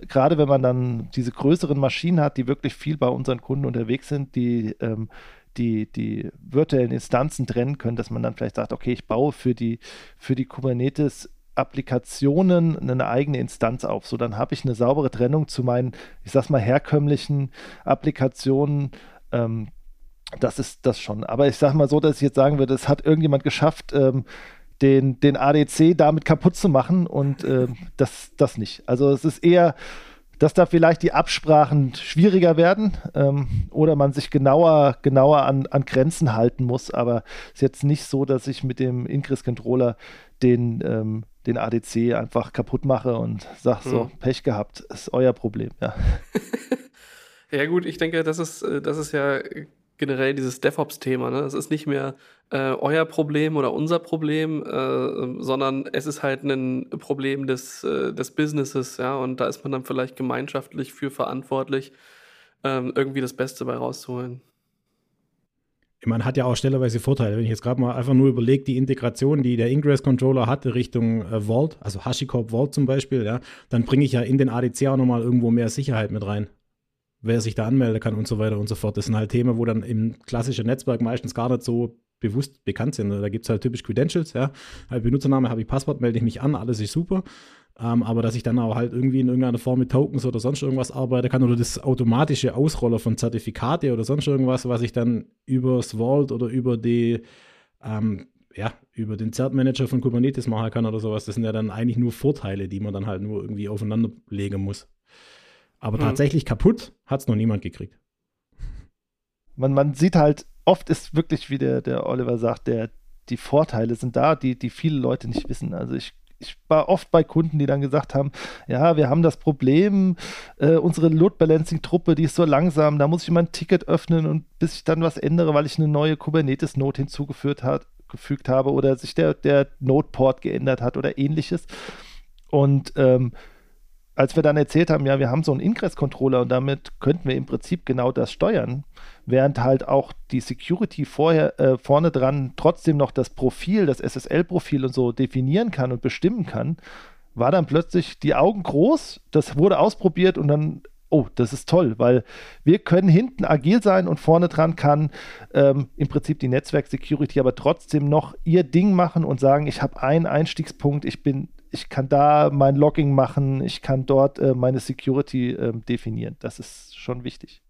Speaker 2: gerade wenn man dann diese größeren Maschinen hat, die wirklich viel bei unseren Kunden unterwegs sind, die ähm, die, die virtuellen Instanzen trennen können, dass man dann vielleicht sagt, okay, ich baue für die, für die Kubernetes Applikationen eine eigene Instanz auf. So, dann habe ich eine saubere Trennung zu meinen, ich sag's mal, herkömmlichen Applikationen. Ähm, das ist das schon. Aber ich sag mal so, dass ich jetzt sagen würde, es hat irgendjemand geschafft, ähm, den, den ADC damit kaputt zu machen und äh, das, das nicht. Also es ist eher, dass da vielleicht die Absprachen schwieriger werden ähm, oder man sich genauer, genauer an, an Grenzen halten muss. Aber es ist jetzt nicht so, dass ich mit dem Ingress-Controller den, ähm, den ADC einfach kaputt mache und sage so, hm. Pech gehabt, ist euer Problem, ja.
Speaker 1: ja gut, ich denke, das ist, äh, das ist ja generell dieses DevOps-Thema. Ne? Es ist nicht mehr äh, euer Problem oder unser Problem, äh, sondern es ist halt ein Problem des, äh, des Businesses, ja, und da ist man dann vielleicht gemeinschaftlich für verantwortlich, ähm, irgendwie das Beste bei rauszuholen
Speaker 3: man hat ja auch stellerweise Vorteile. Wenn ich jetzt gerade mal einfach nur überlege, die Integration, die der Ingress-Controller hatte Richtung äh, Vault, also HashiCorp Vault zum Beispiel, ja, dann bringe ich ja in den ADC auch nochmal irgendwo mehr Sicherheit mit rein. Wer sich da anmelden kann und so weiter und so fort. Das sind halt Themen, wo dann im klassischen Netzwerk meistens gar nicht so bewusst bekannt sind. Da gibt es halt typisch Credentials, ja. Halt Benutzername, habe ich Passwort, melde ich mich an, alles ist super. Ähm, aber dass ich dann auch halt irgendwie in irgendeiner Form mit Tokens oder sonst irgendwas arbeiten kann oder das automatische Ausroller von Zertifikate oder sonst irgendwas, was ich dann über das Vault oder über die, ähm, ja, über den Zert-Manager von Kubernetes machen kann oder sowas, das sind ja dann eigentlich nur Vorteile, die man dann halt nur irgendwie aufeinander legen muss. Aber mhm. tatsächlich kaputt hat es noch niemand gekriegt.
Speaker 2: Man, man sieht halt, oft ist wirklich, wie der, der Oliver sagt, der, die Vorteile sind da, die, die viele Leute nicht wissen. Also ich ich war oft bei Kunden, die dann gesagt haben, ja, wir haben das Problem, äh, unsere Load Balancing Truppe, die ist so langsam, da muss ich mal ein Ticket öffnen und bis ich dann was ändere, weil ich eine neue Kubernetes Node hinzugefügt hat, gefügt habe oder sich der, der Node Port geändert hat oder ähnliches. Und ähm, als wir dann erzählt haben, ja, wir haben so einen Ingress-Controller und damit könnten wir im Prinzip genau das steuern, während halt auch die Security vorher äh, vorne dran trotzdem noch das Profil, das SSL-Profil und so definieren kann und bestimmen kann, war dann plötzlich die Augen groß, das wurde ausprobiert und dann, oh, das ist toll, weil wir können hinten agil sein und vorne dran kann ähm, im Prinzip die Netzwerk-Security aber trotzdem noch ihr Ding machen und sagen, ich habe einen Einstiegspunkt, ich bin ich kann da mein Logging machen, ich kann dort äh, meine Security äh, definieren. Das ist schon wichtig.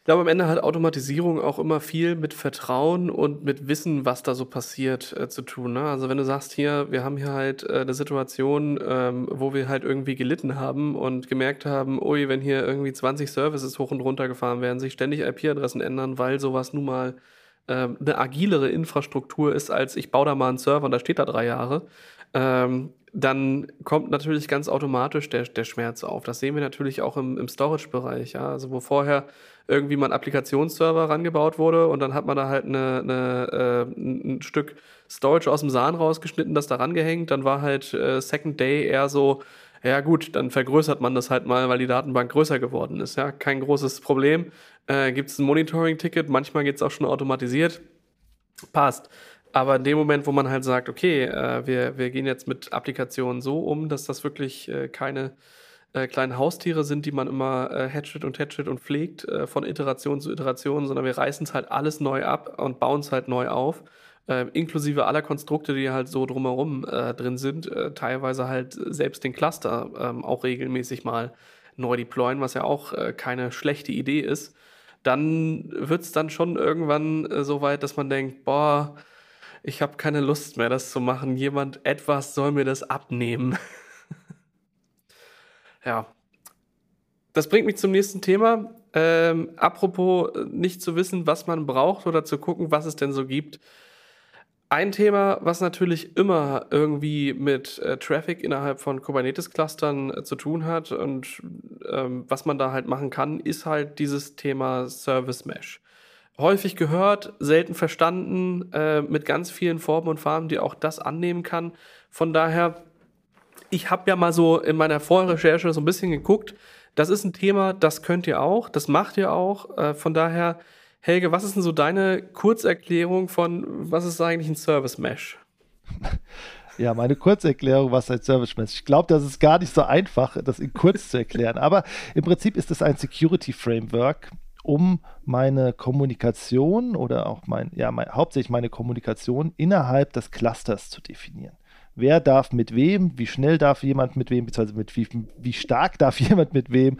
Speaker 1: Ich glaube, am Ende hat Automatisierung auch immer viel mit Vertrauen und mit Wissen, was da so passiert, äh, zu tun. Ne? Also wenn du sagst, hier, wir haben hier halt äh, eine Situation, ähm, wo wir halt irgendwie gelitten haben und gemerkt haben, ui, wenn hier irgendwie 20 Services hoch und runter gefahren werden, sich ständig IP-Adressen ändern, weil sowas nun mal ähm, eine agilere Infrastruktur ist, als ich baue da mal einen Server und da steht da drei Jahre, ähm, dann kommt natürlich ganz automatisch der, der Schmerz auf. Das sehen wir natürlich auch im, im Storage-Bereich. Ja? Also wo vorher irgendwie mal ein Applikationsserver rangebaut wurde und dann hat man da halt eine, eine, äh, ein Stück Storage aus dem Sahn rausgeschnitten, das da rangehängt. Dann war halt äh, Second Day eher so, ja gut, dann vergrößert man das halt mal, weil die Datenbank größer geworden ist. Ja, kein großes Problem. Äh, Gibt es ein Monitoring-Ticket, manchmal geht es auch schon automatisiert. Passt. Aber in dem Moment, wo man halt sagt, okay, äh, wir, wir gehen jetzt mit Applikationen so um, dass das wirklich äh, keine äh, kleinen Haustiere sind, die man immer äh, hatchet und hatchet und pflegt, äh, von Iteration zu Iteration, sondern wir reißen es halt alles neu ab und bauen es halt neu auf. Äh, inklusive aller Konstrukte, die halt so drumherum äh, drin sind, teilweise halt selbst den Cluster ähm, auch regelmäßig mal neu deployen, was ja auch keine schlechte Idee ist, dann wird es dann schon irgendwann so weit, dass man denkt, boah, ich habe keine Lust mehr, das zu machen. Jemand, etwas soll mir das abnehmen. ja. Das bringt mich zum nächsten Thema. Ähm, apropos nicht zu wissen, was man braucht oder zu gucken, was es denn so gibt. Ein Thema, was natürlich immer irgendwie mit äh, Traffic innerhalb von Kubernetes-Clustern äh, zu tun hat und ähm, was man da halt machen kann, ist halt dieses Thema Service Mesh. Häufig gehört, selten verstanden, äh, mit ganz vielen Formen und Farben, die auch das annehmen kann. Von daher, ich habe ja mal so in meiner Vorrecherche so ein bisschen geguckt. Das ist ein Thema, das könnt ihr auch, das macht ihr auch. Äh, von daher Helge, was ist denn so deine Kurzerklärung von, was ist eigentlich ein Service Mesh?
Speaker 2: Ja, meine Kurzerklärung, was ein Service Mesh. Ich glaube, das ist gar nicht so einfach, das in kurz zu erklären. Aber im Prinzip ist es ein Security Framework, um meine Kommunikation oder auch mein, ja, mein, hauptsächlich meine Kommunikation innerhalb des Clusters zu definieren. Wer darf mit wem, wie schnell darf jemand mit wem, beziehungsweise mit wie, wie stark darf jemand mit wem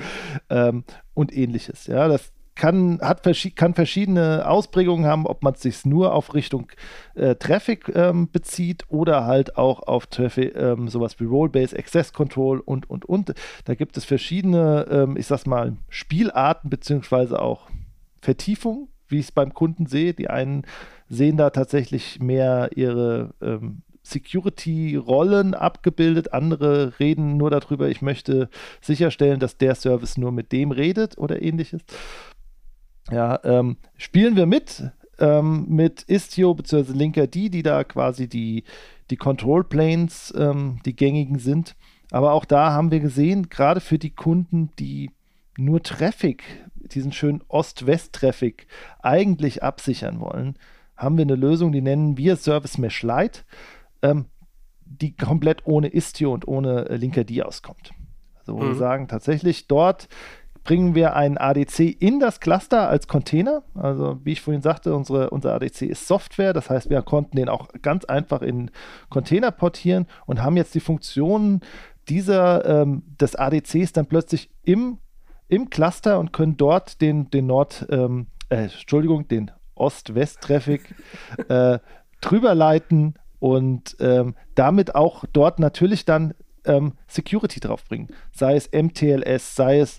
Speaker 2: ähm, und ähnliches. Ja, das, kann, hat kann verschiedene Ausprägungen haben, ob man es sich nur auf Richtung äh, Traffic ähm, bezieht oder halt auch auf Traffic, ähm, sowas wie Role-Based Access Control und, und, und. Da gibt es verschiedene, ähm, ich sag's mal, Spielarten beziehungsweise auch Vertiefungen, wie ich es beim Kunden sehe. Die einen sehen da tatsächlich mehr ihre ähm, Security-Rollen abgebildet. Andere reden nur darüber, ich möchte sicherstellen, dass der Service nur mit dem redet oder ähnliches. Ja, ähm, spielen wir mit ähm, mit Istio bzw. Linkerd, die da quasi die, die Control Planes, ähm, die gängigen sind. Aber auch da haben wir gesehen, gerade für die Kunden, die nur Traffic, diesen schönen Ost-West-Traffic eigentlich absichern wollen, haben wir eine Lösung, die nennen wir Service Mesh Lite, ähm, die komplett ohne Istio und ohne äh, Linkerd auskommt. Also wo mhm. wir sagen, tatsächlich dort bringen wir einen ADC in das Cluster als Container. Also wie ich vorhin sagte, unsere, unser ADC ist Software, das heißt, wir konnten den auch ganz einfach in Container portieren und haben jetzt die Funktionen dieser, ähm, des ADCs dann plötzlich im, im Cluster und können dort den, den Nord, ähm, äh, Entschuldigung, den Ost-West-Traffic äh, drüber leiten und ähm, damit auch dort natürlich dann ähm, Security draufbringen. Sei es MTLS, sei es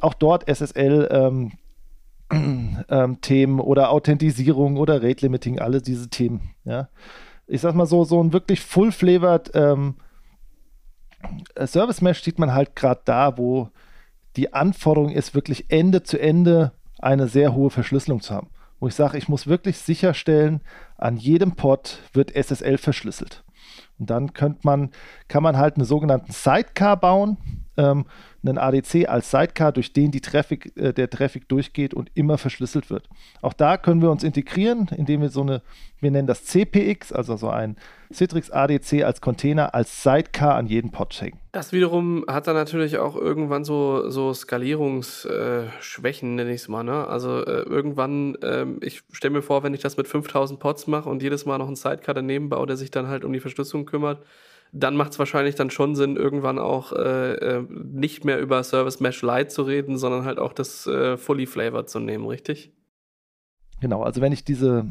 Speaker 2: auch dort SSL ähm, ähm, Themen oder Authentisierung oder Rate Limiting, alle diese Themen. Ja. Ich sag mal so, so ein wirklich full-flavored ähm, Service Mesh sieht man halt gerade da, wo die Anforderung ist, wirklich Ende zu Ende eine sehr hohe Verschlüsselung zu haben. Wo ich sage, ich muss wirklich sicherstellen, an jedem Pod wird SSL verschlüsselt. Und dann man, kann man halt einen sogenannten Sidecar bauen. Ähm, einen ADC als Sidecar, durch den Traffic, äh, der Traffic durchgeht und immer verschlüsselt wird. Auch da können wir uns integrieren, indem wir so eine, wir nennen das CPX, also so ein Citrix ADC als Container, als Sidecar an jeden Pod hängen.
Speaker 1: Das wiederum hat dann natürlich auch irgendwann so, so Skalierungsschwächen, äh, nenne ich es mal. Ne? Also äh, irgendwann, äh, ich stelle mir vor, wenn ich das mit 5000 Pods mache und jedes Mal noch einen Sidecar daneben baue, der sich dann halt um die Verschlüsselung kümmert, dann macht es wahrscheinlich dann schon Sinn, irgendwann auch äh, äh, nicht mehr über Service Mesh Lite zu reden, sondern halt auch das äh, Fully Flavor zu nehmen, richtig?
Speaker 2: Genau, also wenn ich diese,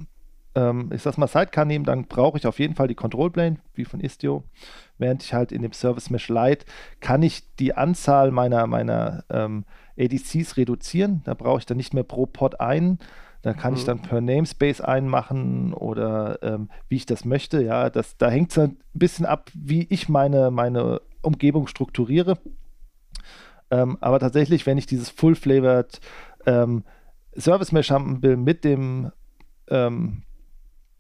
Speaker 2: ähm, ich sag's mal, Sidecar nehme, dann brauche ich auf jeden Fall die Control Plane, wie von Istio. Während ich halt in dem Service Mesh Lite kann ich die Anzahl meiner, meiner ähm, ADCs reduzieren. Da brauche ich dann nicht mehr pro Pod einen, da kann mhm. ich dann per Namespace einmachen oder ähm, wie ich das möchte. Ja, das, da hängt es ein bisschen ab, wie ich meine, meine Umgebung strukturiere. Ähm, aber tatsächlich, wenn ich dieses Full-Flavored ähm, Service Mesh haben will mit dem ähm,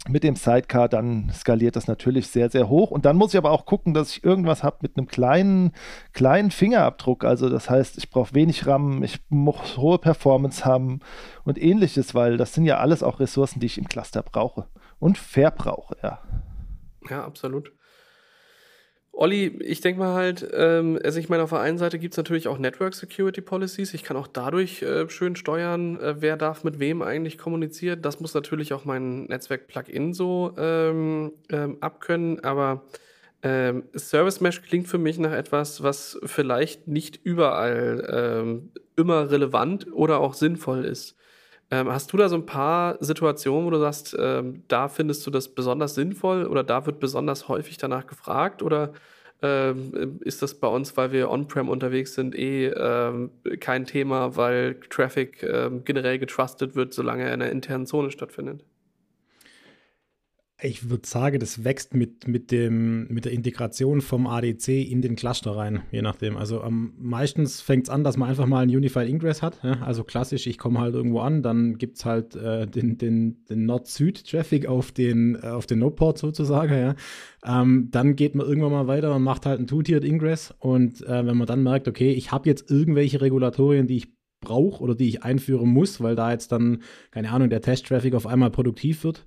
Speaker 2: mit dem Sidecar, dann skaliert das natürlich sehr, sehr hoch. Und dann muss ich aber auch gucken, dass ich irgendwas habe mit einem kleinen, kleinen Fingerabdruck. Also das heißt, ich brauche wenig RAM, ich muss hohe Performance haben und ähnliches, weil das sind ja alles auch Ressourcen, die ich im Cluster brauche und verbrauche, ja.
Speaker 1: Ja, absolut. Olli, ich denke mal halt, ähm, also ich meine, auf der einen Seite gibt es natürlich auch Network Security Policies. Ich kann auch dadurch äh, schön steuern, äh, wer darf mit wem eigentlich kommunizieren. Das muss natürlich auch mein Netzwerk-Plugin so ähm, ähm, abkönnen. Aber ähm, Service Mesh klingt für mich nach etwas, was vielleicht nicht überall ähm, immer relevant oder auch sinnvoll ist. Ähm, hast du da so ein paar Situationen, wo du sagst, ähm, da findest du das besonders sinnvoll oder da wird besonders häufig danach gefragt? Oder ähm, ist das bei uns, weil wir on-prem unterwegs sind, eh ähm, kein Thema, weil Traffic ähm, generell getrustet wird, solange er in der internen Zone stattfindet.
Speaker 3: Ich würde sagen, das wächst mit, mit, dem, mit der Integration vom ADC in den Cluster rein, je nachdem. Also am meistens fängt es an, dass man einfach mal einen Unified Ingress hat. Ja? Also klassisch, ich komme halt irgendwo an, dann gibt es halt äh, den, den, den Nord-Süd-Traffic auf den, äh, auf den Node-Port sozusagen. Ja? Ähm, dann geht man irgendwann mal weiter und macht halt einen Two-Tiered Ingress. Und äh, wenn man dann merkt, okay, ich habe jetzt irgendwelche Regulatorien, die ich brauche oder die ich einführen muss, weil da jetzt dann, keine Ahnung, der Test-Traffic auf einmal produktiv wird,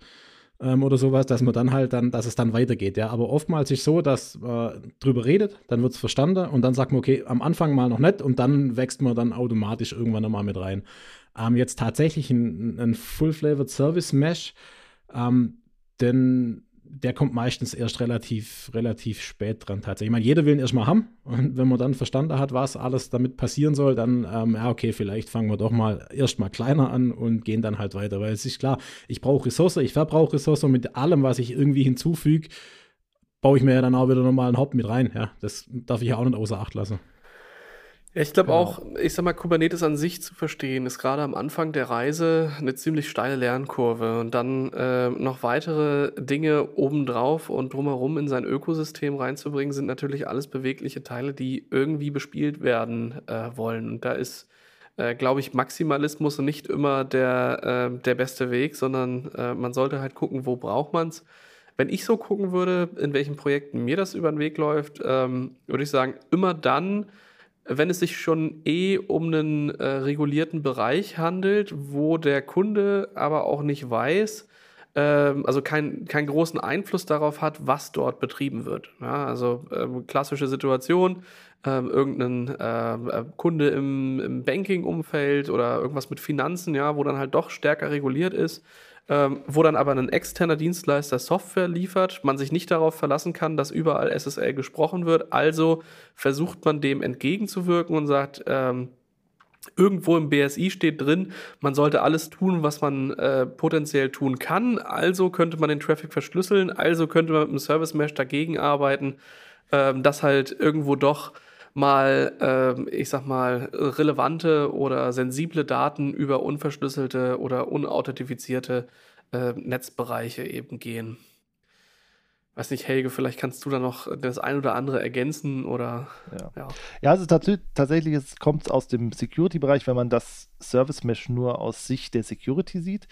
Speaker 3: ähm, oder sowas, dass man dann halt dann, dass es dann weitergeht. Ja, aber oftmals ist es so, dass man drüber redet, dann wird es verstanden und dann sagt man, okay, am Anfang mal noch nicht und dann wächst man dann automatisch irgendwann nochmal mit rein. Ähm, jetzt tatsächlich ein, ein Full-Flavored Service Mesh, ähm, denn der kommt meistens erst relativ, relativ spät dran tatsächlich. Ich meine, jeder will ihn erstmal haben. Und wenn man dann verstanden hat, was alles damit passieren soll, dann, ähm, ja, okay, vielleicht fangen wir doch mal erstmal kleiner an und gehen dann halt weiter. Weil es ist klar, ich brauche Ressource, ich verbrauche Ressource und mit allem, was ich irgendwie hinzufüge, baue ich mir ja dann auch wieder nochmal einen Haupt mit rein. Ja, das darf ich ja auch nicht außer Acht lassen.
Speaker 1: Ich glaube genau. auch, ich sag mal, Kubernetes an sich zu verstehen, ist gerade am Anfang der Reise eine ziemlich steile Lernkurve und dann äh, noch weitere Dinge obendrauf und drumherum in sein Ökosystem reinzubringen, sind natürlich alles bewegliche Teile, die irgendwie bespielt werden äh, wollen. Und da ist, äh, glaube ich, Maximalismus nicht immer der, äh, der beste Weg, sondern äh, man sollte halt gucken, wo braucht man es. Wenn ich so gucken würde, in welchen Projekten mir das über den Weg läuft, ähm, würde ich sagen, immer dann, wenn es sich schon eh um einen äh, regulierten Bereich handelt, wo der Kunde aber auch nicht weiß, äh, also kein, keinen großen Einfluss darauf hat, was dort betrieben wird. Ja, also äh, klassische Situation, ähm, irgendein äh, Kunde im, im Banking-Umfeld oder irgendwas mit Finanzen, ja, wo dann halt doch stärker reguliert ist ähm, wo dann aber ein externer Dienstleister Software liefert, man sich nicht darauf verlassen kann, dass überall SSL gesprochen wird. Also versucht man dem entgegenzuwirken und sagt, ähm, Irgendwo im BSI steht drin, man sollte alles tun, was man äh, potenziell tun kann. Also könnte man den Traffic verschlüsseln, also könnte man mit dem Service Mesh dagegen arbeiten, ähm, dass halt irgendwo doch mal, äh, ich sag mal, relevante oder sensible Daten über unverschlüsselte oder unauthentifizierte äh, Netzbereiche eben gehen. Weiß nicht, Helge, vielleicht kannst du da noch das ein oder andere ergänzen oder.
Speaker 2: Ja, ja. ja also tatsächlich es kommt aus dem Security-Bereich, wenn man das Service Mesh nur aus Sicht der Security sieht.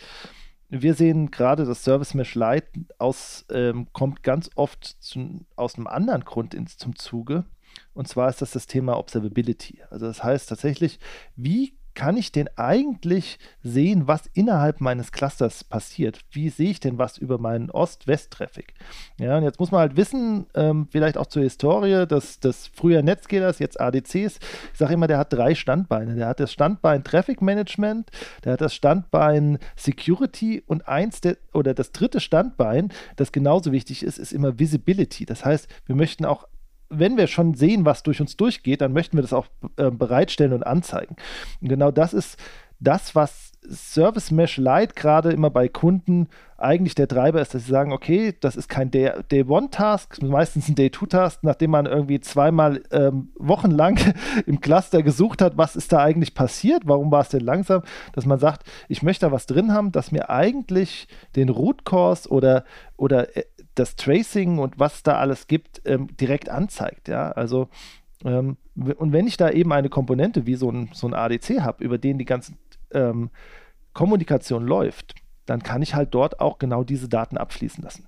Speaker 2: Wir sehen gerade das Service Mesh Lite aus, ähm, kommt ganz oft zu, aus einem anderen Grund ins, zum Zuge. Und zwar ist das das Thema Observability. Also das heißt tatsächlich, wie kann ich denn eigentlich sehen, was innerhalb meines Clusters passiert? Wie sehe ich denn was über meinen Ost-West-Traffic? Ja, und jetzt muss man halt wissen, ähm, vielleicht auch zur Historie des, des früher Netzscalers, jetzt ADCs. Ich sage immer, der hat drei Standbeine. Der hat das Standbein Traffic Management, der hat das Standbein Security und eins der, oder das dritte Standbein, das genauso wichtig ist, ist immer Visibility. Das heißt, wir möchten auch wenn wir schon sehen, was durch uns durchgeht, dann möchten wir das auch äh, bereitstellen und anzeigen. Und genau das ist das, was Service Mesh Lite gerade immer bei Kunden eigentlich der Treiber ist, dass sie sagen, okay, das ist kein Day-One-Task, meistens ein Day-Two-Task, nachdem man irgendwie zweimal ähm, wochenlang im Cluster gesucht hat, was ist da eigentlich passiert, warum war es denn langsam, dass man sagt, ich möchte da was drin haben, dass mir eigentlich den Root Cause oder, oder äh, das Tracing und was da alles gibt, ähm, direkt anzeigt. Ja, also ähm, und wenn ich da eben eine Komponente wie so ein, so ein ADC habe, über den die ganze ähm, Kommunikation läuft, dann kann ich halt dort auch genau diese Daten abfließen lassen.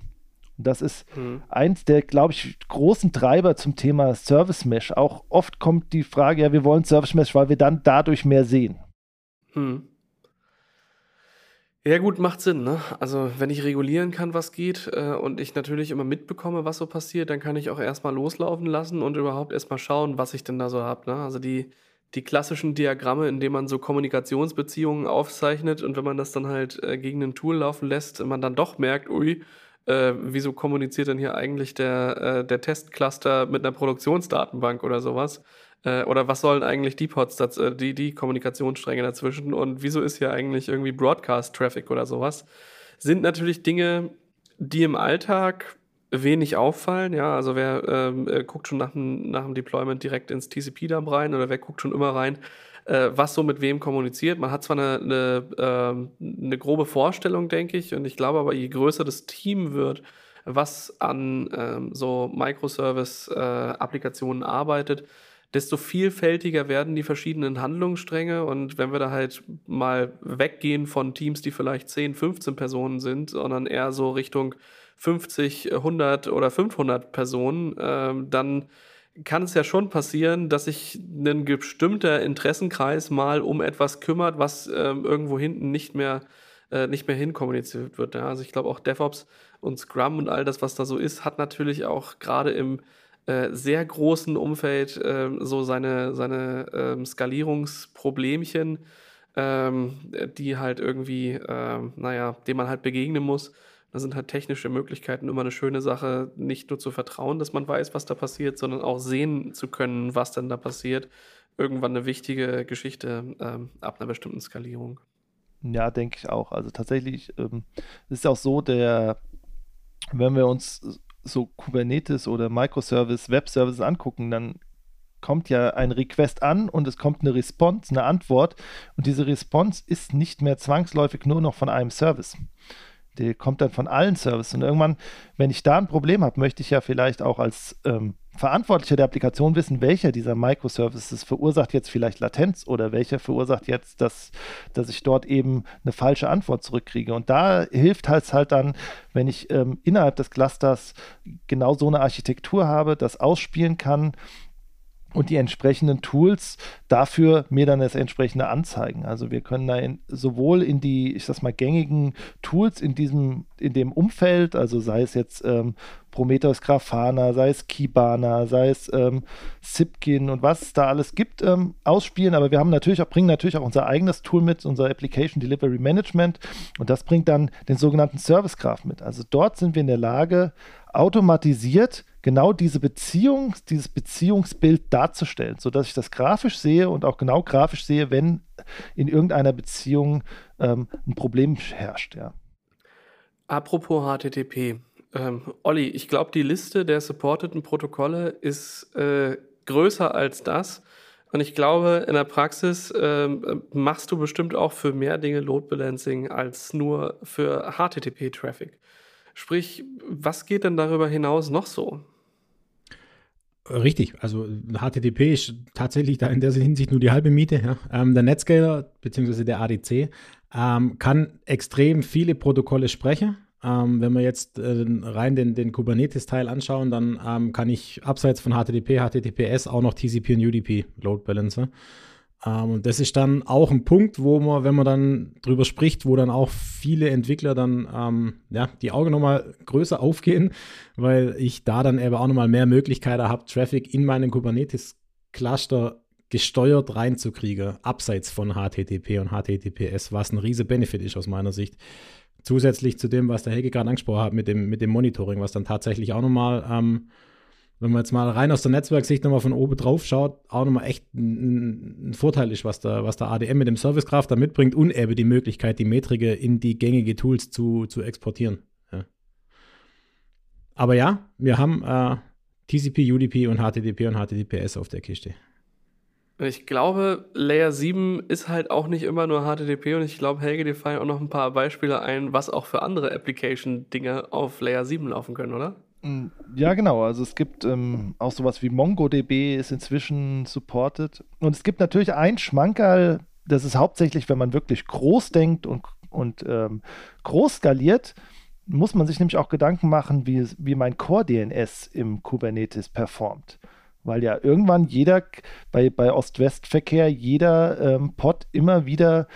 Speaker 2: Und das ist mhm. eins der, glaube ich, großen Treiber zum Thema Service Mesh. Auch oft kommt die Frage, ja, wir wollen Service Mesh, weil wir dann dadurch mehr sehen. Mhm.
Speaker 1: Ja, gut, macht Sinn, ne? Also, wenn ich regulieren kann, was geht, äh, und ich natürlich immer mitbekomme, was so passiert, dann kann ich auch erstmal loslaufen lassen und überhaupt erstmal schauen, was ich denn da so habe, ne? Also, die, die klassischen Diagramme, in denen man so Kommunikationsbeziehungen aufzeichnet und wenn man das dann halt äh, gegen ein Tool laufen lässt, man dann doch merkt, ui, äh, wieso kommuniziert denn hier eigentlich der, äh, der Testcluster mit einer Produktionsdatenbank oder sowas? Äh, oder was sollen eigentlich die Pods, äh, die, die Kommunikationsstränge dazwischen und wieso ist hier eigentlich irgendwie Broadcast-Traffic oder sowas? Sind natürlich Dinge, die im Alltag wenig auffallen. Ja, also wer ähm, äh, guckt schon nach dem, nach dem Deployment direkt ins TCP-Dump rein oder wer guckt schon immer rein, äh, was so mit wem kommuniziert. Man hat zwar eine, eine, äh, eine grobe Vorstellung, denke ich, und ich glaube aber, je größer das Team wird, was an ähm, so Microservice-Applikationen äh, arbeitet, desto vielfältiger werden die verschiedenen Handlungsstränge. Und wenn wir da halt mal weggehen von Teams, die vielleicht 10, 15 Personen sind, sondern eher so Richtung 50, 100 oder 500 Personen, ähm, dann kann es ja schon passieren, dass sich ein bestimmter Interessenkreis mal um etwas kümmert, was ähm, irgendwo hinten nicht mehr, äh, nicht mehr hinkommuniziert wird. Ja? Also ich glaube auch DevOps und Scrum und all das, was da so ist, hat natürlich auch gerade im äh, sehr großen Umfeld äh, so seine, seine ähm, Skalierungsproblemchen, ähm, die halt irgendwie, ähm, naja, dem man halt begegnen muss. Da sind halt technische Möglichkeiten immer eine schöne Sache, nicht nur zu vertrauen, dass man weiß, was da passiert, sondern auch sehen zu können, was denn da passiert. Irgendwann eine wichtige Geschichte ähm, ab einer bestimmten Skalierung.
Speaker 2: Ja, denke ich auch. Also tatsächlich ähm, ist auch so, der, wenn wir uns so Kubernetes oder Microservice, Web-Services angucken, dann kommt ja ein Request an und es kommt eine Response, eine Antwort. Und diese Response ist nicht mehr zwangsläufig nur noch von einem Service. Die kommt dann von allen Services. Und irgendwann, wenn ich da ein Problem habe, möchte ich ja vielleicht auch als ähm, Verantwortlicher der Applikation wissen, welcher dieser Microservices verursacht jetzt vielleicht Latenz oder welcher verursacht jetzt, dass, dass ich dort eben eine falsche Antwort zurückkriege. Und da hilft es halt dann, wenn ich ähm, innerhalb des Clusters genau so eine Architektur habe, das ausspielen kann und die entsprechenden Tools dafür mir dann das entsprechende anzeigen. Also wir können da in, sowohl in die, ich sag mal, gängigen Tools in diesem, in dem Umfeld, also sei es jetzt ähm, Prometheus Grafana, sei es Kibana, sei es ähm, Zipkin und was es da alles gibt, ähm, ausspielen. Aber wir haben natürlich auch, bringen natürlich auch unser eigenes Tool mit, unser Application Delivery Management. Und das bringt dann den sogenannten Service Graph mit. Also dort sind wir in der Lage, automatisiert genau diese Beziehung, dieses Beziehungsbild darzustellen, sodass ich das grafisch sehe und auch genau grafisch sehe, wenn in irgendeiner Beziehung ähm, ein Problem herrscht. Ja.
Speaker 1: Apropos HTTP. Ähm, Olli, ich glaube, die Liste der supporteten Protokolle ist äh, größer als das. Und ich glaube, in der Praxis ähm, machst du bestimmt auch für mehr Dinge Load Balancing als nur für HTTP-Traffic. Sprich, was geht denn darüber hinaus noch so?
Speaker 3: Richtig, also HTTP ist tatsächlich da in der Hinsicht nur die halbe Miete. Ja. Ähm, der Netscaler bzw. der ADC ähm, kann extrem viele Protokolle sprechen. Ähm, wenn wir jetzt äh, rein den, den Kubernetes-Teil anschauen, dann ähm, kann ich abseits von HTTP, HTTPS auch noch TCP und UDP Load Balancer. Ähm, und das ist dann auch ein Punkt, wo man, wenn man dann drüber spricht, wo dann auch viele Entwickler dann ähm, ja, die Augen nochmal größer aufgehen, weil ich da dann eben auch nochmal mehr Möglichkeiten habe, Traffic in meinen Kubernetes-Cluster gesteuert reinzukriegen, abseits von HTTP und HTTPS, was ein riese Benefit ist aus meiner Sicht. Zusätzlich zu dem, was der Helge gerade angesprochen hat mit dem, mit dem Monitoring, was dann tatsächlich auch nochmal ähm, wenn man jetzt mal rein aus der Netzwerksicht nochmal von oben drauf schaut, auch nochmal echt ein, ein, Vorteil ist, was der, was der ADM mit dem Servicegraph da mitbringt und eben die Möglichkeit, die Metrike in die gängige Tools zu, zu exportieren. Ja. Aber ja, wir haben äh, TCP, UDP und HTTP und HTTPS auf der Kiste.
Speaker 1: Ich glaube, Layer 7 ist halt auch nicht immer nur HTTP und ich glaube, Helge, dir fallen auch noch ein paar Beispiele ein, was auch für andere Application-Dinge auf Layer 7 laufen können, oder?
Speaker 2: Mm, ja, genau. Also es gibt ähm, auch sowas wie MongoDB ist inzwischen supported. Und es gibt natürlich ein Schmankerl, das ist hauptsächlich, wenn man wirklich groß denkt und, und ähm, groß skaliert, muss man sich nämlich auch Gedanken machen, wie, wie mein Core-DNS im Kubernetes performt. Weil ja irgendwann jeder, bei, bei Ost-West-Verkehr, jeder ähm, Pod immer wieder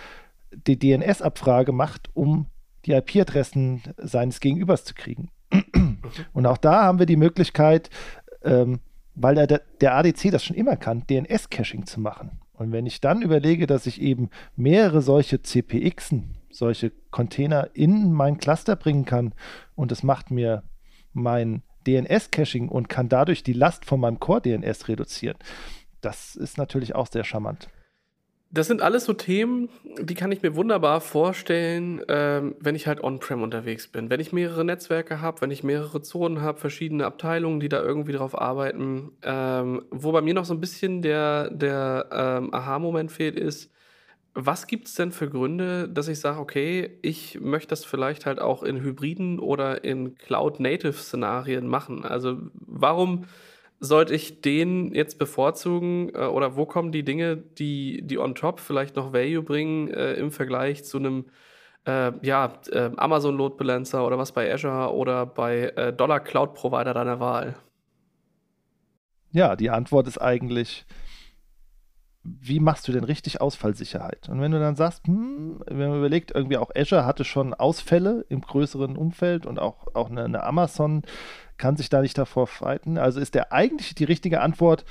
Speaker 2: die DNS-Abfrage macht, um die IP-Adressen seines Gegenübers zu kriegen. Und auch da haben wir die Möglichkeit, ähm, weil der, der ADC das schon immer kann, DNS-Caching zu machen. Und wenn ich dann überlege, dass ich eben mehrere solche CPXen, solche Container in mein Cluster bringen kann und das macht mir mein DNS-Caching und kann dadurch die Last von meinem Core-DNS reduzieren, das ist natürlich auch sehr charmant.
Speaker 1: Das sind alles so Themen, die kann ich mir wunderbar vorstellen, ähm, wenn ich halt on-prem unterwegs bin. Wenn ich mehrere Netzwerke habe, wenn ich mehrere Zonen habe, verschiedene Abteilungen, die da irgendwie drauf arbeiten. Ähm, wo bei mir noch so ein bisschen der, der ähm, Aha-Moment fehlt, ist, was gibt es denn für Gründe, dass ich sage, okay, ich möchte das vielleicht halt auch in Hybriden oder in Cloud-Native-Szenarien machen? Also warum sollte ich den jetzt bevorzugen äh, oder wo kommen die Dinge, die, die on top vielleicht noch Value bringen äh, im Vergleich zu einem äh, ja, äh, Amazon Load Balancer oder was bei Azure oder bei äh, Dollar Cloud Provider deiner Wahl?
Speaker 2: Ja, die Antwort ist eigentlich, wie machst du denn richtig Ausfallsicherheit? Und wenn du dann sagst, hm, wenn man überlegt, irgendwie auch Azure hatte schon Ausfälle im größeren Umfeld und auch, auch eine, eine Amazon kann sich da nicht davor fighten. Also ist der eigentlich die richtige Antwort,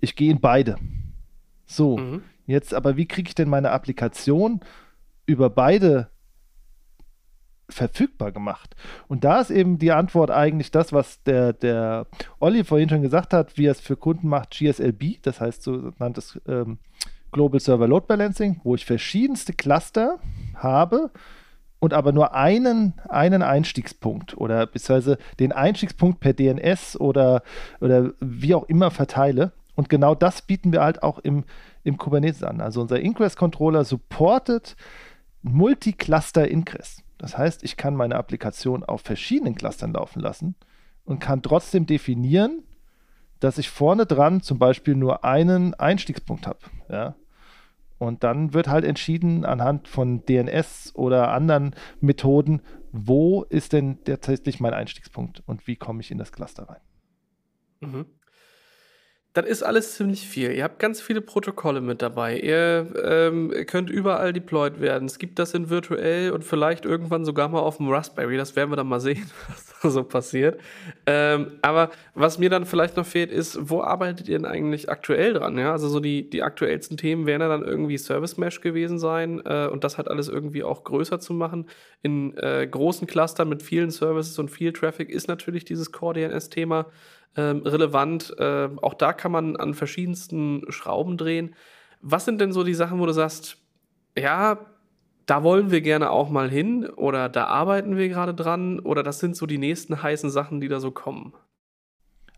Speaker 2: ich gehe in beide. So, mhm. jetzt aber, wie kriege ich denn meine Applikation über beide verfügbar gemacht? Und da ist eben die Antwort eigentlich das, was der, der Olli vorhin schon gesagt hat, wie er es für Kunden macht, GSLB, das heißt sogenanntes ähm, Global Server Load Balancing, wo ich verschiedenste Cluster habe und aber nur einen, einen Einstiegspunkt oder beziehungsweise den Einstiegspunkt per DNS oder, oder wie auch immer verteile. Und genau das bieten wir halt auch im, im Kubernetes an. Also unser Ingress-Controller supportet Multi-Cluster Ingress. Das heißt, ich kann meine Applikation auf verschiedenen Clustern laufen lassen und kann trotzdem definieren, dass ich vorne dran zum Beispiel nur einen Einstiegspunkt habe. Ja? Und dann wird halt entschieden anhand von DNS oder anderen Methoden, wo ist denn tatsächlich mein Einstiegspunkt und wie komme ich in das Cluster rein.
Speaker 1: Mhm. Das ist alles ziemlich viel. Ihr habt ganz viele Protokolle mit dabei. Ihr ähm, könnt überall deployed werden. Es gibt das in virtuell und vielleicht irgendwann sogar mal auf dem Raspberry. Das werden wir dann mal sehen, was da so passiert. Ähm, aber was mir dann vielleicht noch fehlt, ist, wo arbeitet ihr denn eigentlich aktuell dran? Ja? Also so die, die aktuellsten Themen werden ja dann irgendwie Service Mesh gewesen sein äh, und das halt alles irgendwie auch größer zu machen. In äh, großen Clustern mit vielen Services und viel Traffic ist natürlich dieses Core DNS-Thema ähm, relevant. Äh, auch da kann man an verschiedensten Schrauben drehen. Was sind denn so die Sachen, wo du sagst, ja, da wollen wir gerne auch mal hin oder da arbeiten wir gerade dran oder das sind so die nächsten heißen Sachen, die da so kommen?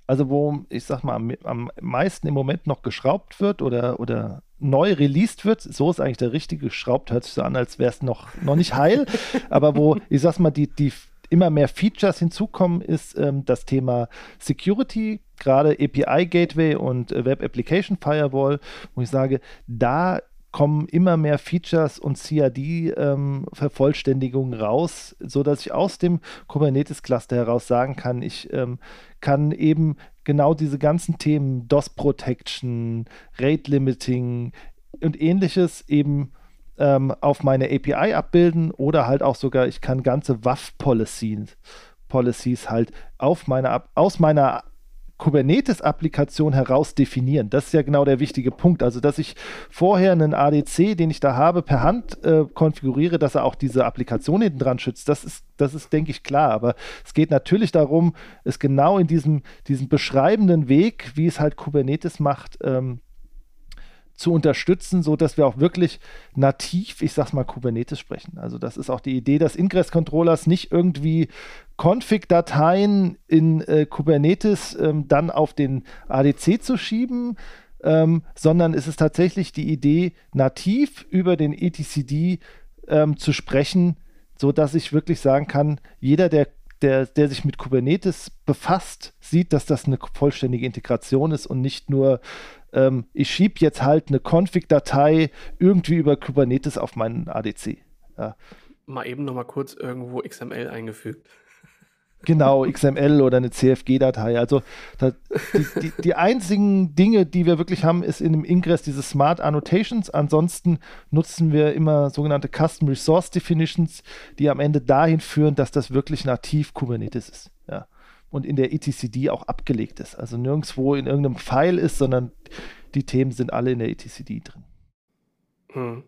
Speaker 2: Also wo, ich sag mal, am, am meisten im Moment noch geschraubt wird oder, oder neu released wird, so ist eigentlich der richtige geschraubt, hört sich so an, als wäre es noch, noch nicht heil, aber wo, ich sag mal, die, die immer mehr Features hinzukommen, ist ähm, das Thema Security, gerade API Gateway und äh, Web Application Firewall, wo ich sage, da kommen immer mehr Features und CAD-Vervollständigungen ähm, raus, sodass ich aus dem Kubernetes-Cluster heraus sagen kann, ich ähm, kann eben genau diese ganzen Themen DOS Protection, Rate Limiting und ähnliches eben ähm, auf meine API abbilden oder halt auch sogar, ich kann ganze WAF-Policies Policies halt auf meine, aus meiner Kubernetes-Applikation heraus definieren. Das ist ja genau der wichtige Punkt. Also, dass ich vorher einen ADC, den ich da habe, per Hand äh, konfiguriere, dass er auch diese Applikation hinten dran schützt. Das ist, das ist, denke ich, klar. Aber es geht natürlich darum, es genau in diesem, diesem beschreibenden Weg, wie es halt Kubernetes macht, ähm, zu unterstützen, so dass wir auch wirklich nativ, ich sag's mal, Kubernetes sprechen. Also das ist auch die Idee des Ingress-Controllers, nicht irgendwie Config-Dateien in äh, Kubernetes ähm, dann auf den ADC zu schieben, ähm, sondern es ist tatsächlich die Idee, nativ über den etcd ähm, zu sprechen, so dass ich wirklich sagen kann, jeder, der der, der sich mit Kubernetes befasst, sieht, dass das eine vollständige Integration ist und nicht nur ähm, ich schiebe jetzt halt eine Config-Datei irgendwie über Kubernetes auf meinen ADC. Ja.
Speaker 1: Mal eben noch mal kurz irgendwo XML eingefügt.
Speaker 2: Genau, XML oder eine CFG-Datei. Also da, die, die, die, einzigen Dinge, die wir wirklich haben, ist in dem Ingress diese Smart Annotations. Ansonsten nutzen wir immer sogenannte Custom Resource Definitions, die am Ende dahin führen, dass das wirklich nativ Kubernetes ist. Ja und in der etcd auch abgelegt ist. Also nirgendwo in irgendeinem File ist, sondern die Themen sind alle in der etcd drin.
Speaker 1: Hm.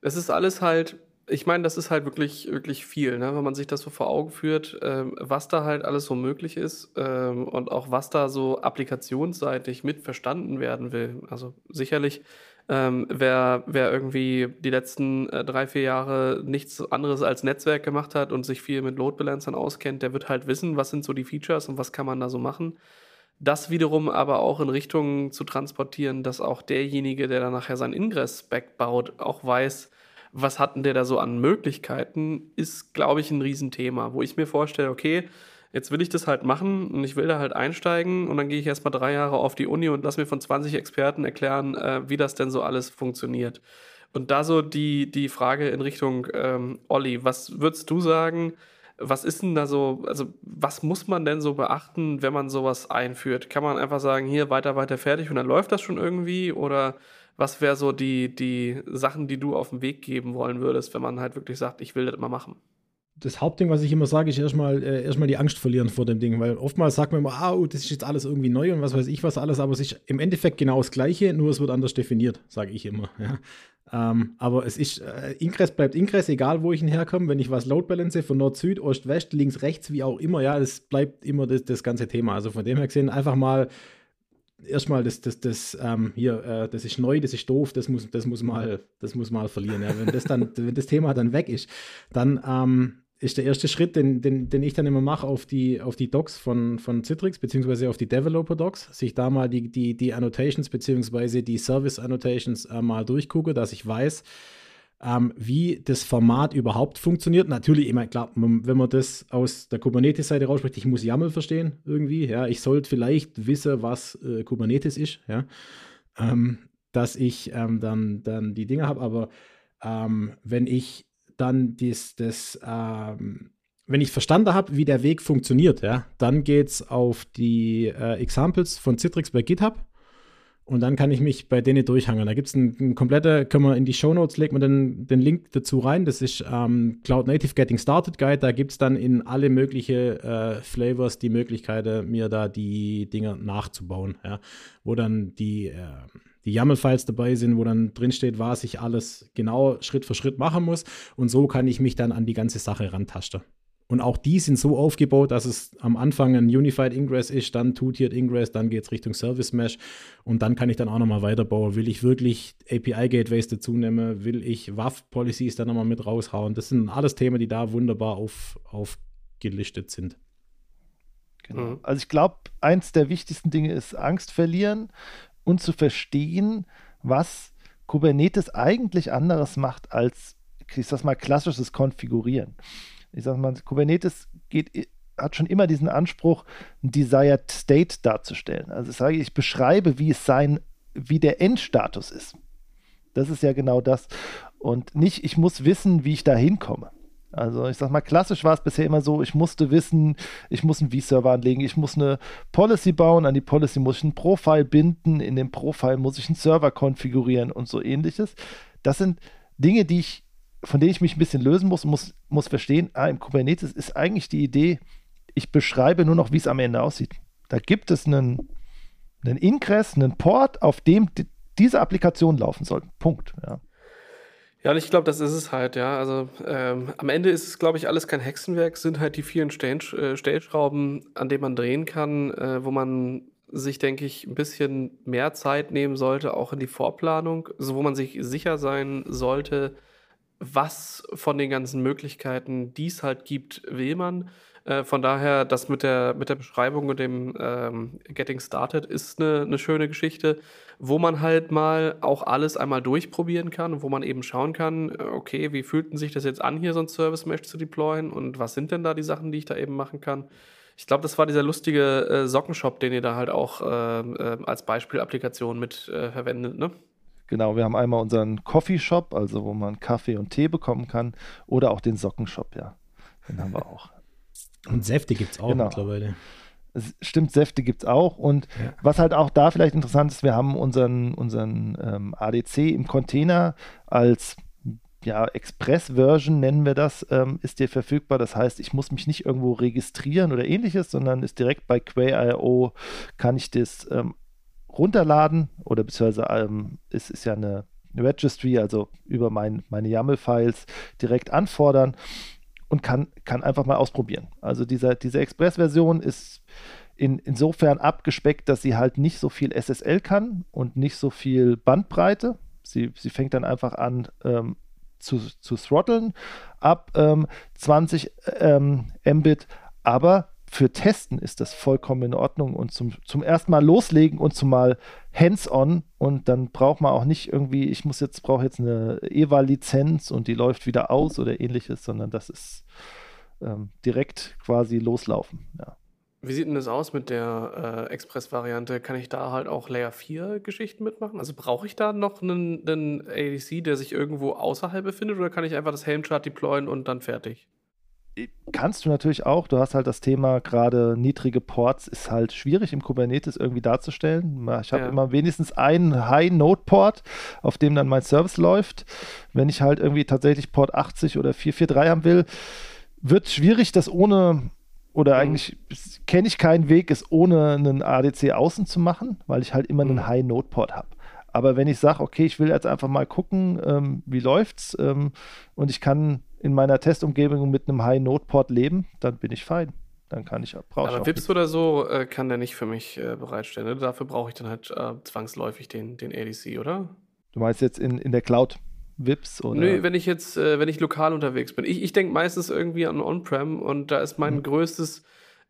Speaker 1: Das ist alles halt, ich meine, das ist halt wirklich, wirklich viel, ne? wenn man sich das so vor Augen führt, ähm, was da halt alles so möglich ist ähm, und auch was da so applikationsseitig mit verstanden werden will. Also sicherlich Ähm, wer, wer irgendwie die letzten äh, drei, vier Jahre nichts anderes als Netzwerk gemacht hat und sich viel mit Load Balancern auskennt, der wird halt wissen, was sind so die Features und was kann man da so machen. Das wiederum aber auch in Richtung zu transportieren, dass auch derjenige, der dann nachher sein Ingress-Spec baut, auch weiß, was hatten der da so an Möglichkeiten, ist, glaube ich, ein Riesenthema, wo ich mir vorstelle, okay, jetzt will ich das halt machen und ich will da halt einsteigen und dann gehe ich erstmal drei Jahre auf die Uni und lass mir von 20 Experten erklären, äh, wie das denn so alles funktioniert. Und da so die, die Frage in Richtung ähm, Olli, was würdest du sagen, was ist denn da so, also was muss man denn so beachten, wenn man sowas einführt? Kann man einfach sagen, hier weiter, weiter, fertig und dann läuft das schon irgendwie? Oder was wäre so die, die Sachen, die du auf den Weg geben wollen würdest, wenn man halt wirklich sagt, ich will das mal machen?
Speaker 3: Das Hauptding, was ich immer sage, ist erstmal äh, erstmal die Angst verlieren vor dem Ding, weil oftmals sagt man immer, ah, oh, das ist jetzt alles irgendwie neu und was weiß ich was alles, aber es ist im Endeffekt genau das Gleiche, nur es wird anders definiert, sage ich immer. Ja. Ähm, aber es ist, äh, Ingress bleibt Ingress, egal wo ich ihn herkomme, wenn ich was Load Balance von Nord, Süd, Ost, West, links, rechts, wie auch immer, ja, es bleibt immer das, das ganze Thema. Also von dem her gesehen, einfach mal erstmal das, das, das, ähm, hier, äh, das ist neu, das ist doof, das muss, das muss mal, das muss mal verlieren. Ja. Wenn das dann, wenn das Thema dann weg ist, dann ähm, ist der erste Schritt, den, den, den ich dann immer mache, auf die, auf die Docs von, von Citrix, beziehungsweise auf die Developer-Docs, sich da mal die, die, die Annotations, beziehungsweise die Service-Annotations äh, mal durchgucke, dass ich weiß, ähm, wie das Format überhaupt funktioniert. Natürlich, immer klar, wenn man das aus der Kubernetes-Seite rausspricht, ich muss YAML verstehen irgendwie. Ja, ich sollte vielleicht wissen, was äh, Kubernetes ist, ja, ähm, dass ich ähm, dann, dann die Dinge habe. Aber ähm, wenn ich dann dies, das, ähm, wenn ich verstanden habe, wie der Weg funktioniert, ja, dann geht es auf die äh, Examples von Citrix bei GitHub und dann kann ich mich bei denen durchhangeln. Da gibt es ein, ein komplette, können wir in die Show Notes legt man den, den Link dazu rein. Das ist ähm, Cloud Native Getting Started Guide. Da gibt es dann in alle möglichen äh, Flavors die Möglichkeit, mir da die Dinger nachzubauen, ja, wo dann die äh, die YAML-Files dabei sind, wo dann drinsteht, was ich alles genau Schritt für Schritt machen muss. Und so kann ich mich dann an die ganze Sache rantasten. Und auch die sind so aufgebaut, dass es am Anfang ein Unified Ingress ist, dann Two-Tiered Ingress, dann geht es Richtung Service Mesh und dann kann ich dann auch nochmal weiterbauen. Will ich wirklich API-Gateways dazu nehmen? Will ich WAF-Policies dann nochmal mit raushauen? Das sind alles Themen, die da wunderbar auf, aufgelistet sind.
Speaker 2: Genau. Mhm. Also ich glaube, eins der wichtigsten Dinge ist Angst verlieren und zu verstehen, was Kubernetes eigentlich anderes macht als, ich sag mal, klassisches Konfigurieren. Ich sag mal, Kubernetes geht, hat schon immer diesen Anspruch, ein Desired State darzustellen. Also ich sage, ich beschreibe, wie es sein, wie der Endstatus ist. Das ist ja genau das. Und nicht, ich muss wissen, wie ich da hinkomme. Also ich sag mal, klassisch war es bisher immer so, ich musste wissen, ich muss einen V-Server anlegen, ich muss eine Policy bauen, an die Policy muss ich ein Profile binden, in dem Profile muss ich einen Server konfigurieren und so ähnliches. Das sind Dinge, die ich, von denen ich mich ein bisschen lösen muss muss, muss verstehen, ah, im Kubernetes ist eigentlich die Idee, ich beschreibe nur noch, wie es am Ende aussieht. Da gibt es einen, einen Ingress, einen Port, auf dem die, diese Applikation laufen soll. Punkt. Ja.
Speaker 1: Ja, und ich glaube, das ist es halt, ja. Also ähm, am Ende ist es, glaube ich, alles kein Hexenwerk, sind halt die vielen Stellsch äh, Stellschrauben, an denen man drehen kann, äh, wo man sich, denke ich, ein bisschen mehr Zeit nehmen sollte, auch in die Vorplanung, so wo man sich sicher sein sollte, was von den ganzen Möglichkeiten, die es halt gibt, will man. Äh, von daher, das mit der, mit der Beschreibung und dem ähm, Getting Started ist eine, eine schöne Geschichte, wo man halt mal auch alles einmal durchprobieren kann und wo man eben schauen kann, okay, wie fühlten sich das jetzt an, hier so ein Service Mesh zu deployen und was sind denn da die Sachen, die ich da eben machen kann. Ich glaube, das war dieser lustige äh, Sockenshop, den ihr da halt auch äh, als Beispielapplikation mit äh, verwendet, ne?
Speaker 2: Genau, wir haben einmal unseren Coffee Shop, also wo man Kaffee und Tee bekommen kann, oder auch den Sockenshop, ja. Den haben wir auch.
Speaker 3: Und Säfte gibt es auch genau. mittlerweile.
Speaker 2: Stimmt, Säfte gibt es auch. Und ja. was halt auch da vielleicht interessant ist, wir haben unseren, unseren ähm, ADC im Container als ja, Express-Version nennen wir das, ähm, ist dir verfügbar. Das heißt, ich muss mich nicht irgendwo registrieren oder ähnliches, sondern ist direkt bei Quay.io kann ich das ähm, runterladen oder beziehungsweise ähm, es ist ja eine Registry, also über mein, meine YAML-Files direkt anfordern und kann, kann einfach mal ausprobieren. Also dieser, diese Express-Version ist in, insofern abgespeckt, dass sie halt nicht so viel SSL kann und nicht so viel Bandbreite. Sie, sie fängt dann einfach an ähm, zu, zu throtteln ab ähm, 20 ähm, Mbit, aber für Testen ist das vollkommen in Ordnung und zum, zum ersten Mal loslegen und zum mal hands-on und dann braucht man auch nicht irgendwie, ich muss jetzt, brauche jetzt eine EVA-Lizenz und die läuft wieder aus oder ähnliches, sondern das ist ähm, direkt quasi loslaufen. Ja.
Speaker 1: Wie sieht denn das aus mit der äh, Express-Variante? Kann ich da halt auch Layer 4 Geschichten mitmachen? Also brauche ich da noch einen, einen ADC, der sich irgendwo außerhalb befindet oder kann ich einfach das Helmchart deployen und dann fertig?
Speaker 2: Kannst du natürlich auch. Du hast halt das Thema, gerade niedrige Ports ist halt schwierig im Kubernetes irgendwie darzustellen. Ich habe ja. immer wenigstens einen High-Node-Port, auf dem dann mein Service läuft. Wenn ich halt irgendwie tatsächlich Port 80 oder 443 haben will, wird schwierig, das ohne oder mhm. eigentlich kenne ich keinen Weg, es ohne einen ADC außen zu machen, weil ich halt immer einen mhm. High-Node-Port habe. Aber wenn ich sage, okay, ich will jetzt einfach mal gucken, ähm, wie läuft's ähm, und ich kann in meiner Testumgebung mit einem High-Node-Port leben, dann bin ich fein. Dann kann ich, brauche
Speaker 1: Aber Vips oder so äh, kann der nicht für mich äh, bereitstellen. Ne? Dafür brauche ich dann halt äh, zwangsläufig den, den ADC, oder?
Speaker 2: Du meinst jetzt in, in der Cloud Vips oder?
Speaker 1: Nö, wenn ich jetzt, äh, wenn ich lokal unterwegs bin. Ich, ich denke meistens irgendwie an On-Prem und da ist mein mhm. größtes,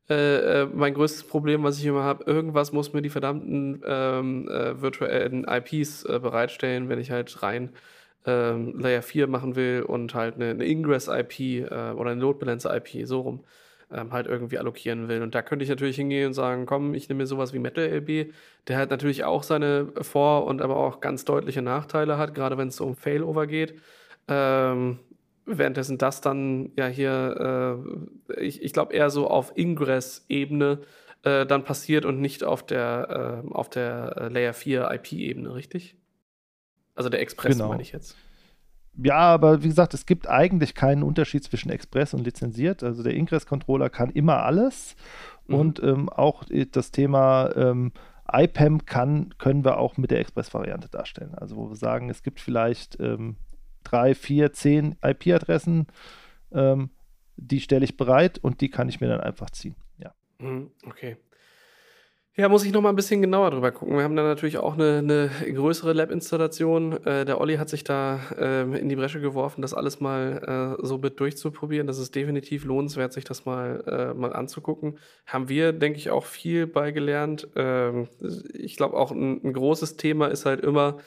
Speaker 1: äh, äh, mein größtes Problem, was ich immer habe, irgendwas muss mir die verdammten ähm, virtuellen IPs bereitstellen, wenn ich halt rein ähm, Layer 4 machen will und halt eine, eine Ingress-IP äh, oder eine Load Balancer-IP, so rum, ähm, halt irgendwie allokieren will. Und da könnte ich natürlich hingehen und sagen, komm, ich nehme mir sowas wie Metal LB, der halt natürlich auch seine Vor- und aber auch ganz deutliche Nachteile hat, gerade wenn es so um Failover geht. Ähm, währenddessen das dann ja hier, äh, ich, ich glaube, eher so auf Ingress-Ebene äh, dann passiert und nicht auf der, äh, auf der äh, Layer 4 IP-Ebene, richtig? Also der Express genau. meine ich jetzt.
Speaker 2: Ja, aber wie gesagt, es gibt eigentlich keinen Unterschied zwischen Express und lizenziert. Also der Ingress-Controller kann immer alles. Mhm. Und ähm, auch das Thema ähm, IPAM kann, können wir auch mit der Express-Variante darstellen. Also wo wir sagen, es gibt vielleicht ähm, drei, vier, zehn IP-Adressen, ähm, die stelle ich bereit und die kann ich mir dann einfach ziehen. Ja.
Speaker 1: Mhm, okay. Ja, muss ich noch mal ein bisschen genauer drüber gucken. Wir haben da natürlich auch eine, eine größere Lab-Installation. Äh, der Olli hat sich da äh, in die Bresche geworfen, das alles mal äh, so mit durchzuprobieren. Das ist definitiv lohnenswert, sich das mal, äh, mal anzugucken. Haben wir, denke ich, auch viel beigelernt. Ähm, ich glaube, auch ein, ein, großes Thema ist halt immer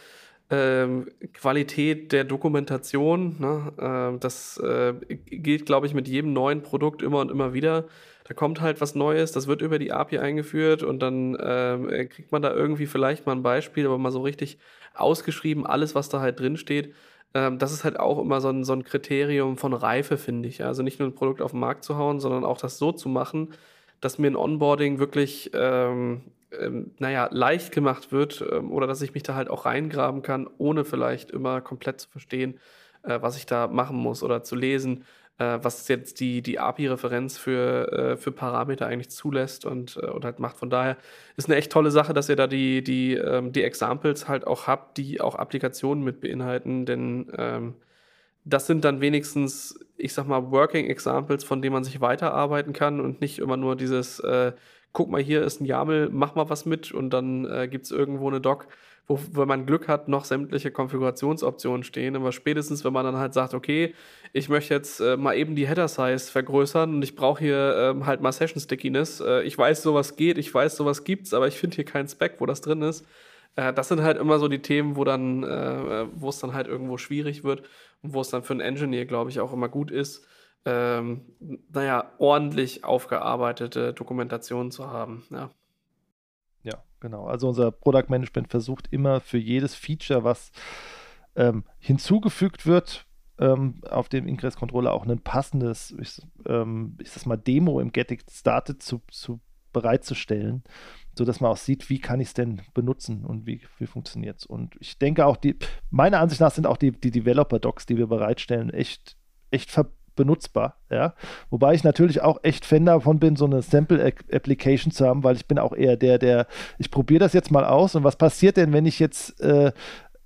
Speaker 1: ähm, Qualität der Dokumentation. Ne? Ähm, das äh, gilt, glaube ich, mit jedem neuen Produkt immer und immer wieder da kommt halt was Neues, das wird über die API eingeführt und dann ähm, äh, kriegt man da irgendwie vielleicht mal ein Beispiel, aber mal so richtig ausgeschrieben, alles, was da halt drin steht. Ähm, das ist halt auch immer so ein, so ein Kriterium von Reife, finde ich. Also nicht nur ein Produkt auf den Markt zu hauen, sondern auch das so zu machen, dass mir ein Onboarding wirklich, ähm, ähm, naja, leicht gemacht wird ähm, oder dass ich mich da halt auch reingraben kann, ohne vielleicht immer komplett zu verstehen, äh, was ich da machen muss oder zu lesen äh, was jetzt die, die API-Referenz für, äh, für Parameter eigentlich zulässt und, äh, und halt macht. Von daher ist eine echt tolle Sache, dass ihr da die, die, ähm, die Examples halt auch habt, die auch Applikationen mit beinhalten, denn ähm, das sind dann wenigstens, ich sag mal, Working Examples, von denen man sich weiterarbeiten kann und nicht immer nur dieses, äh, guck mal, hier ist ein YAML, mach mal was mit und dann äh, gibt es irgendwo eine Doc wo, wenn man Glück hat, noch sämtliche Konfigurationsoptionen stehen. Aber spätestens, wenn man dann halt sagt, okay, ich möchte jetzt äh, mal eben die Header-Size vergrößern und ich brauche hier ähm, halt mal Session-Stickiness. Äh, ich weiß, sowas geht, ich weiß, sowas gibt's, aber ich finde hier keinen Spec, wo das drin ist. Äh, das sind halt immer so die Themen, wo dann, äh, wo es dann halt irgendwo schwierig wird und wo es dann für einen Engineer, glaube ich, auch immer gut ist, ähm, naja, ordentlich aufgearbeitete Dokumentationen zu haben. Ja.
Speaker 2: Ja, genau. Also unser Product Management versucht immer für jedes Feature, was ähm, hinzugefügt wird, ähm, auf dem Ingress Controller auch ein passendes, ich, ähm, ich sag mal, Demo im Getting Started zu, zu bereitzustellen, sodass man auch sieht, wie kann ich es denn benutzen und wie, wie funktioniert es. Und ich denke auch, die, meiner Ansicht nach sind auch die, die Developer-Docs, die wir bereitstellen, echt, echt ver benutzbar. Ja? Wobei ich natürlich auch echt Fan davon bin, so eine Sample-Application zu haben, weil ich bin auch eher der, der, ich probiere das jetzt mal aus und was passiert denn, wenn ich jetzt äh,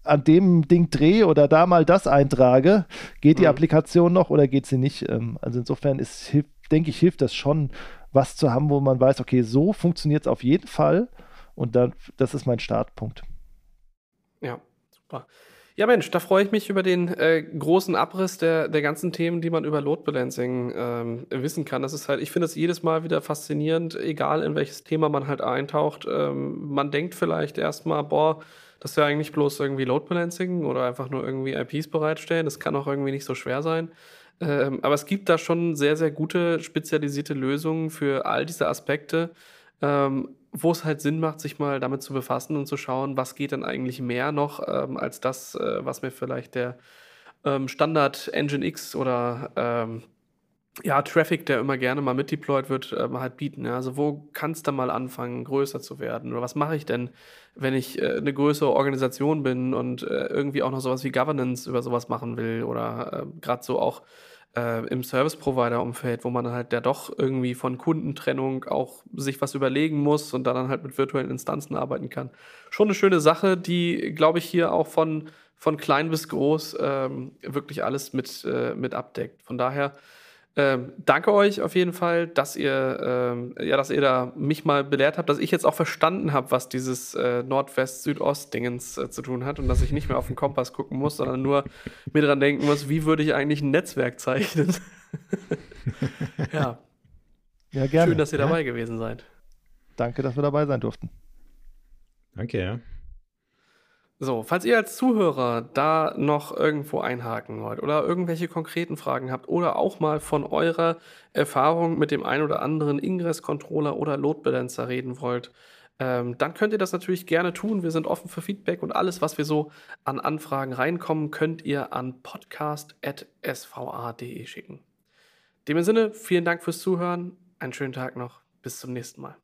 Speaker 2: an dem Ding drehe oder da mal das eintrage, geht die mhm. Applikation noch oder geht sie nicht? Ähm, also insofern ist, denke ich, hilft das schon, was zu haben, wo man weiß, okay, so funktioniert es auf jeden Fall und dann, das ist mein Startpunkt.
Speaker 1: Ja, super. Ja, Mensch, da freue ich mich über den äh, großen Abriss der, der ganzen Themen, die man über Load Balancing ähm, wissen kann. Das ist halt, ich finde es jedes Mal wieder faszinierend, egal in welches Thema man halt eintaucht. Ähm, man denkt vielleicht erstmal, boah, das ist ja eigentlich bloß irgendwie Load Balancing oder einfach nur irgendwie IPs bereitstellen. Das kann auch irgendwie nicht so schwer sein. Ähm, aber es gibt da schon sehr, sehr gute spezialisierte Lösungen für all diese Aspekte. Ähm, wo es halt Sinn macht, sich mal damit zu befassen und zu schauen, was geht denn eigentlich mehr noch ähm, als das, äh, was mir vielleicht der ähm, Standard Engine X oder ähm, ja, Traffic, der immer gerne mal mitdeployed wird, ähm, halt bieten. Ja? Also wo kann es dann mal anfangen, größer zu werden? Oder was mache ich denn, wenn ich äh, eine größere Organisation bin und äh, irgendwie auch noch sowas wie Governance über sowas machen will oder äh, gerade so auch äh, im Service-Provider-Umfeld, wo man halt ja doch irgendwie von Kundentrennung auch sich was überlegen muss und dann halt mit virtuellen Instanzen arbeiten kann. Schon eine schöne Sache, die, glaube ich, hier auch von, von klein bis groß ähm, wirklich alles mit, äh, mit abdeckt. Von daher ähm, danke euch auf jeden Fall, dass ihr, ähm, ja, dass ihr da mich mal belehrt habt, dass ich jetzt auch verstanden habe, was dieses äh, Nordwest-Südost-Dingens äh, zu tun hat und dass ich nicht mehr auf den Kompass gucken muss, sondern nur mir dran denken muss, wie würde ich eigentlich ein Netzwerk zeichnen. ja.
Speaker 2: Ja, gerne.
Speaker 1: Schön, dass ihr dabei gewesen seid.
Speaker 2: Danke, dass wir dabei sein durften.
Speaker 3: Danke, ja.
Speaker 1: So, falls ihr als Zuhörer da noch irgendwo einhaken wollt oder irgendwelche konkreten Fragen habt oder auch mal von eurer Erfahrung mit dem ein oder anderen Ingress-Controller oder Load Balancer reden wollt, ähm, dann könnt ihr das natürlich gerne tun. Wir sind offen für Feedback und alles, was wir so an Anfragen reinkommen, könnt ihr an podcast.sva.de schicken. Dem Sinne, vielen Dank fürs Zuhören, einen schönen Tag noch, bis zum nächsten Mal.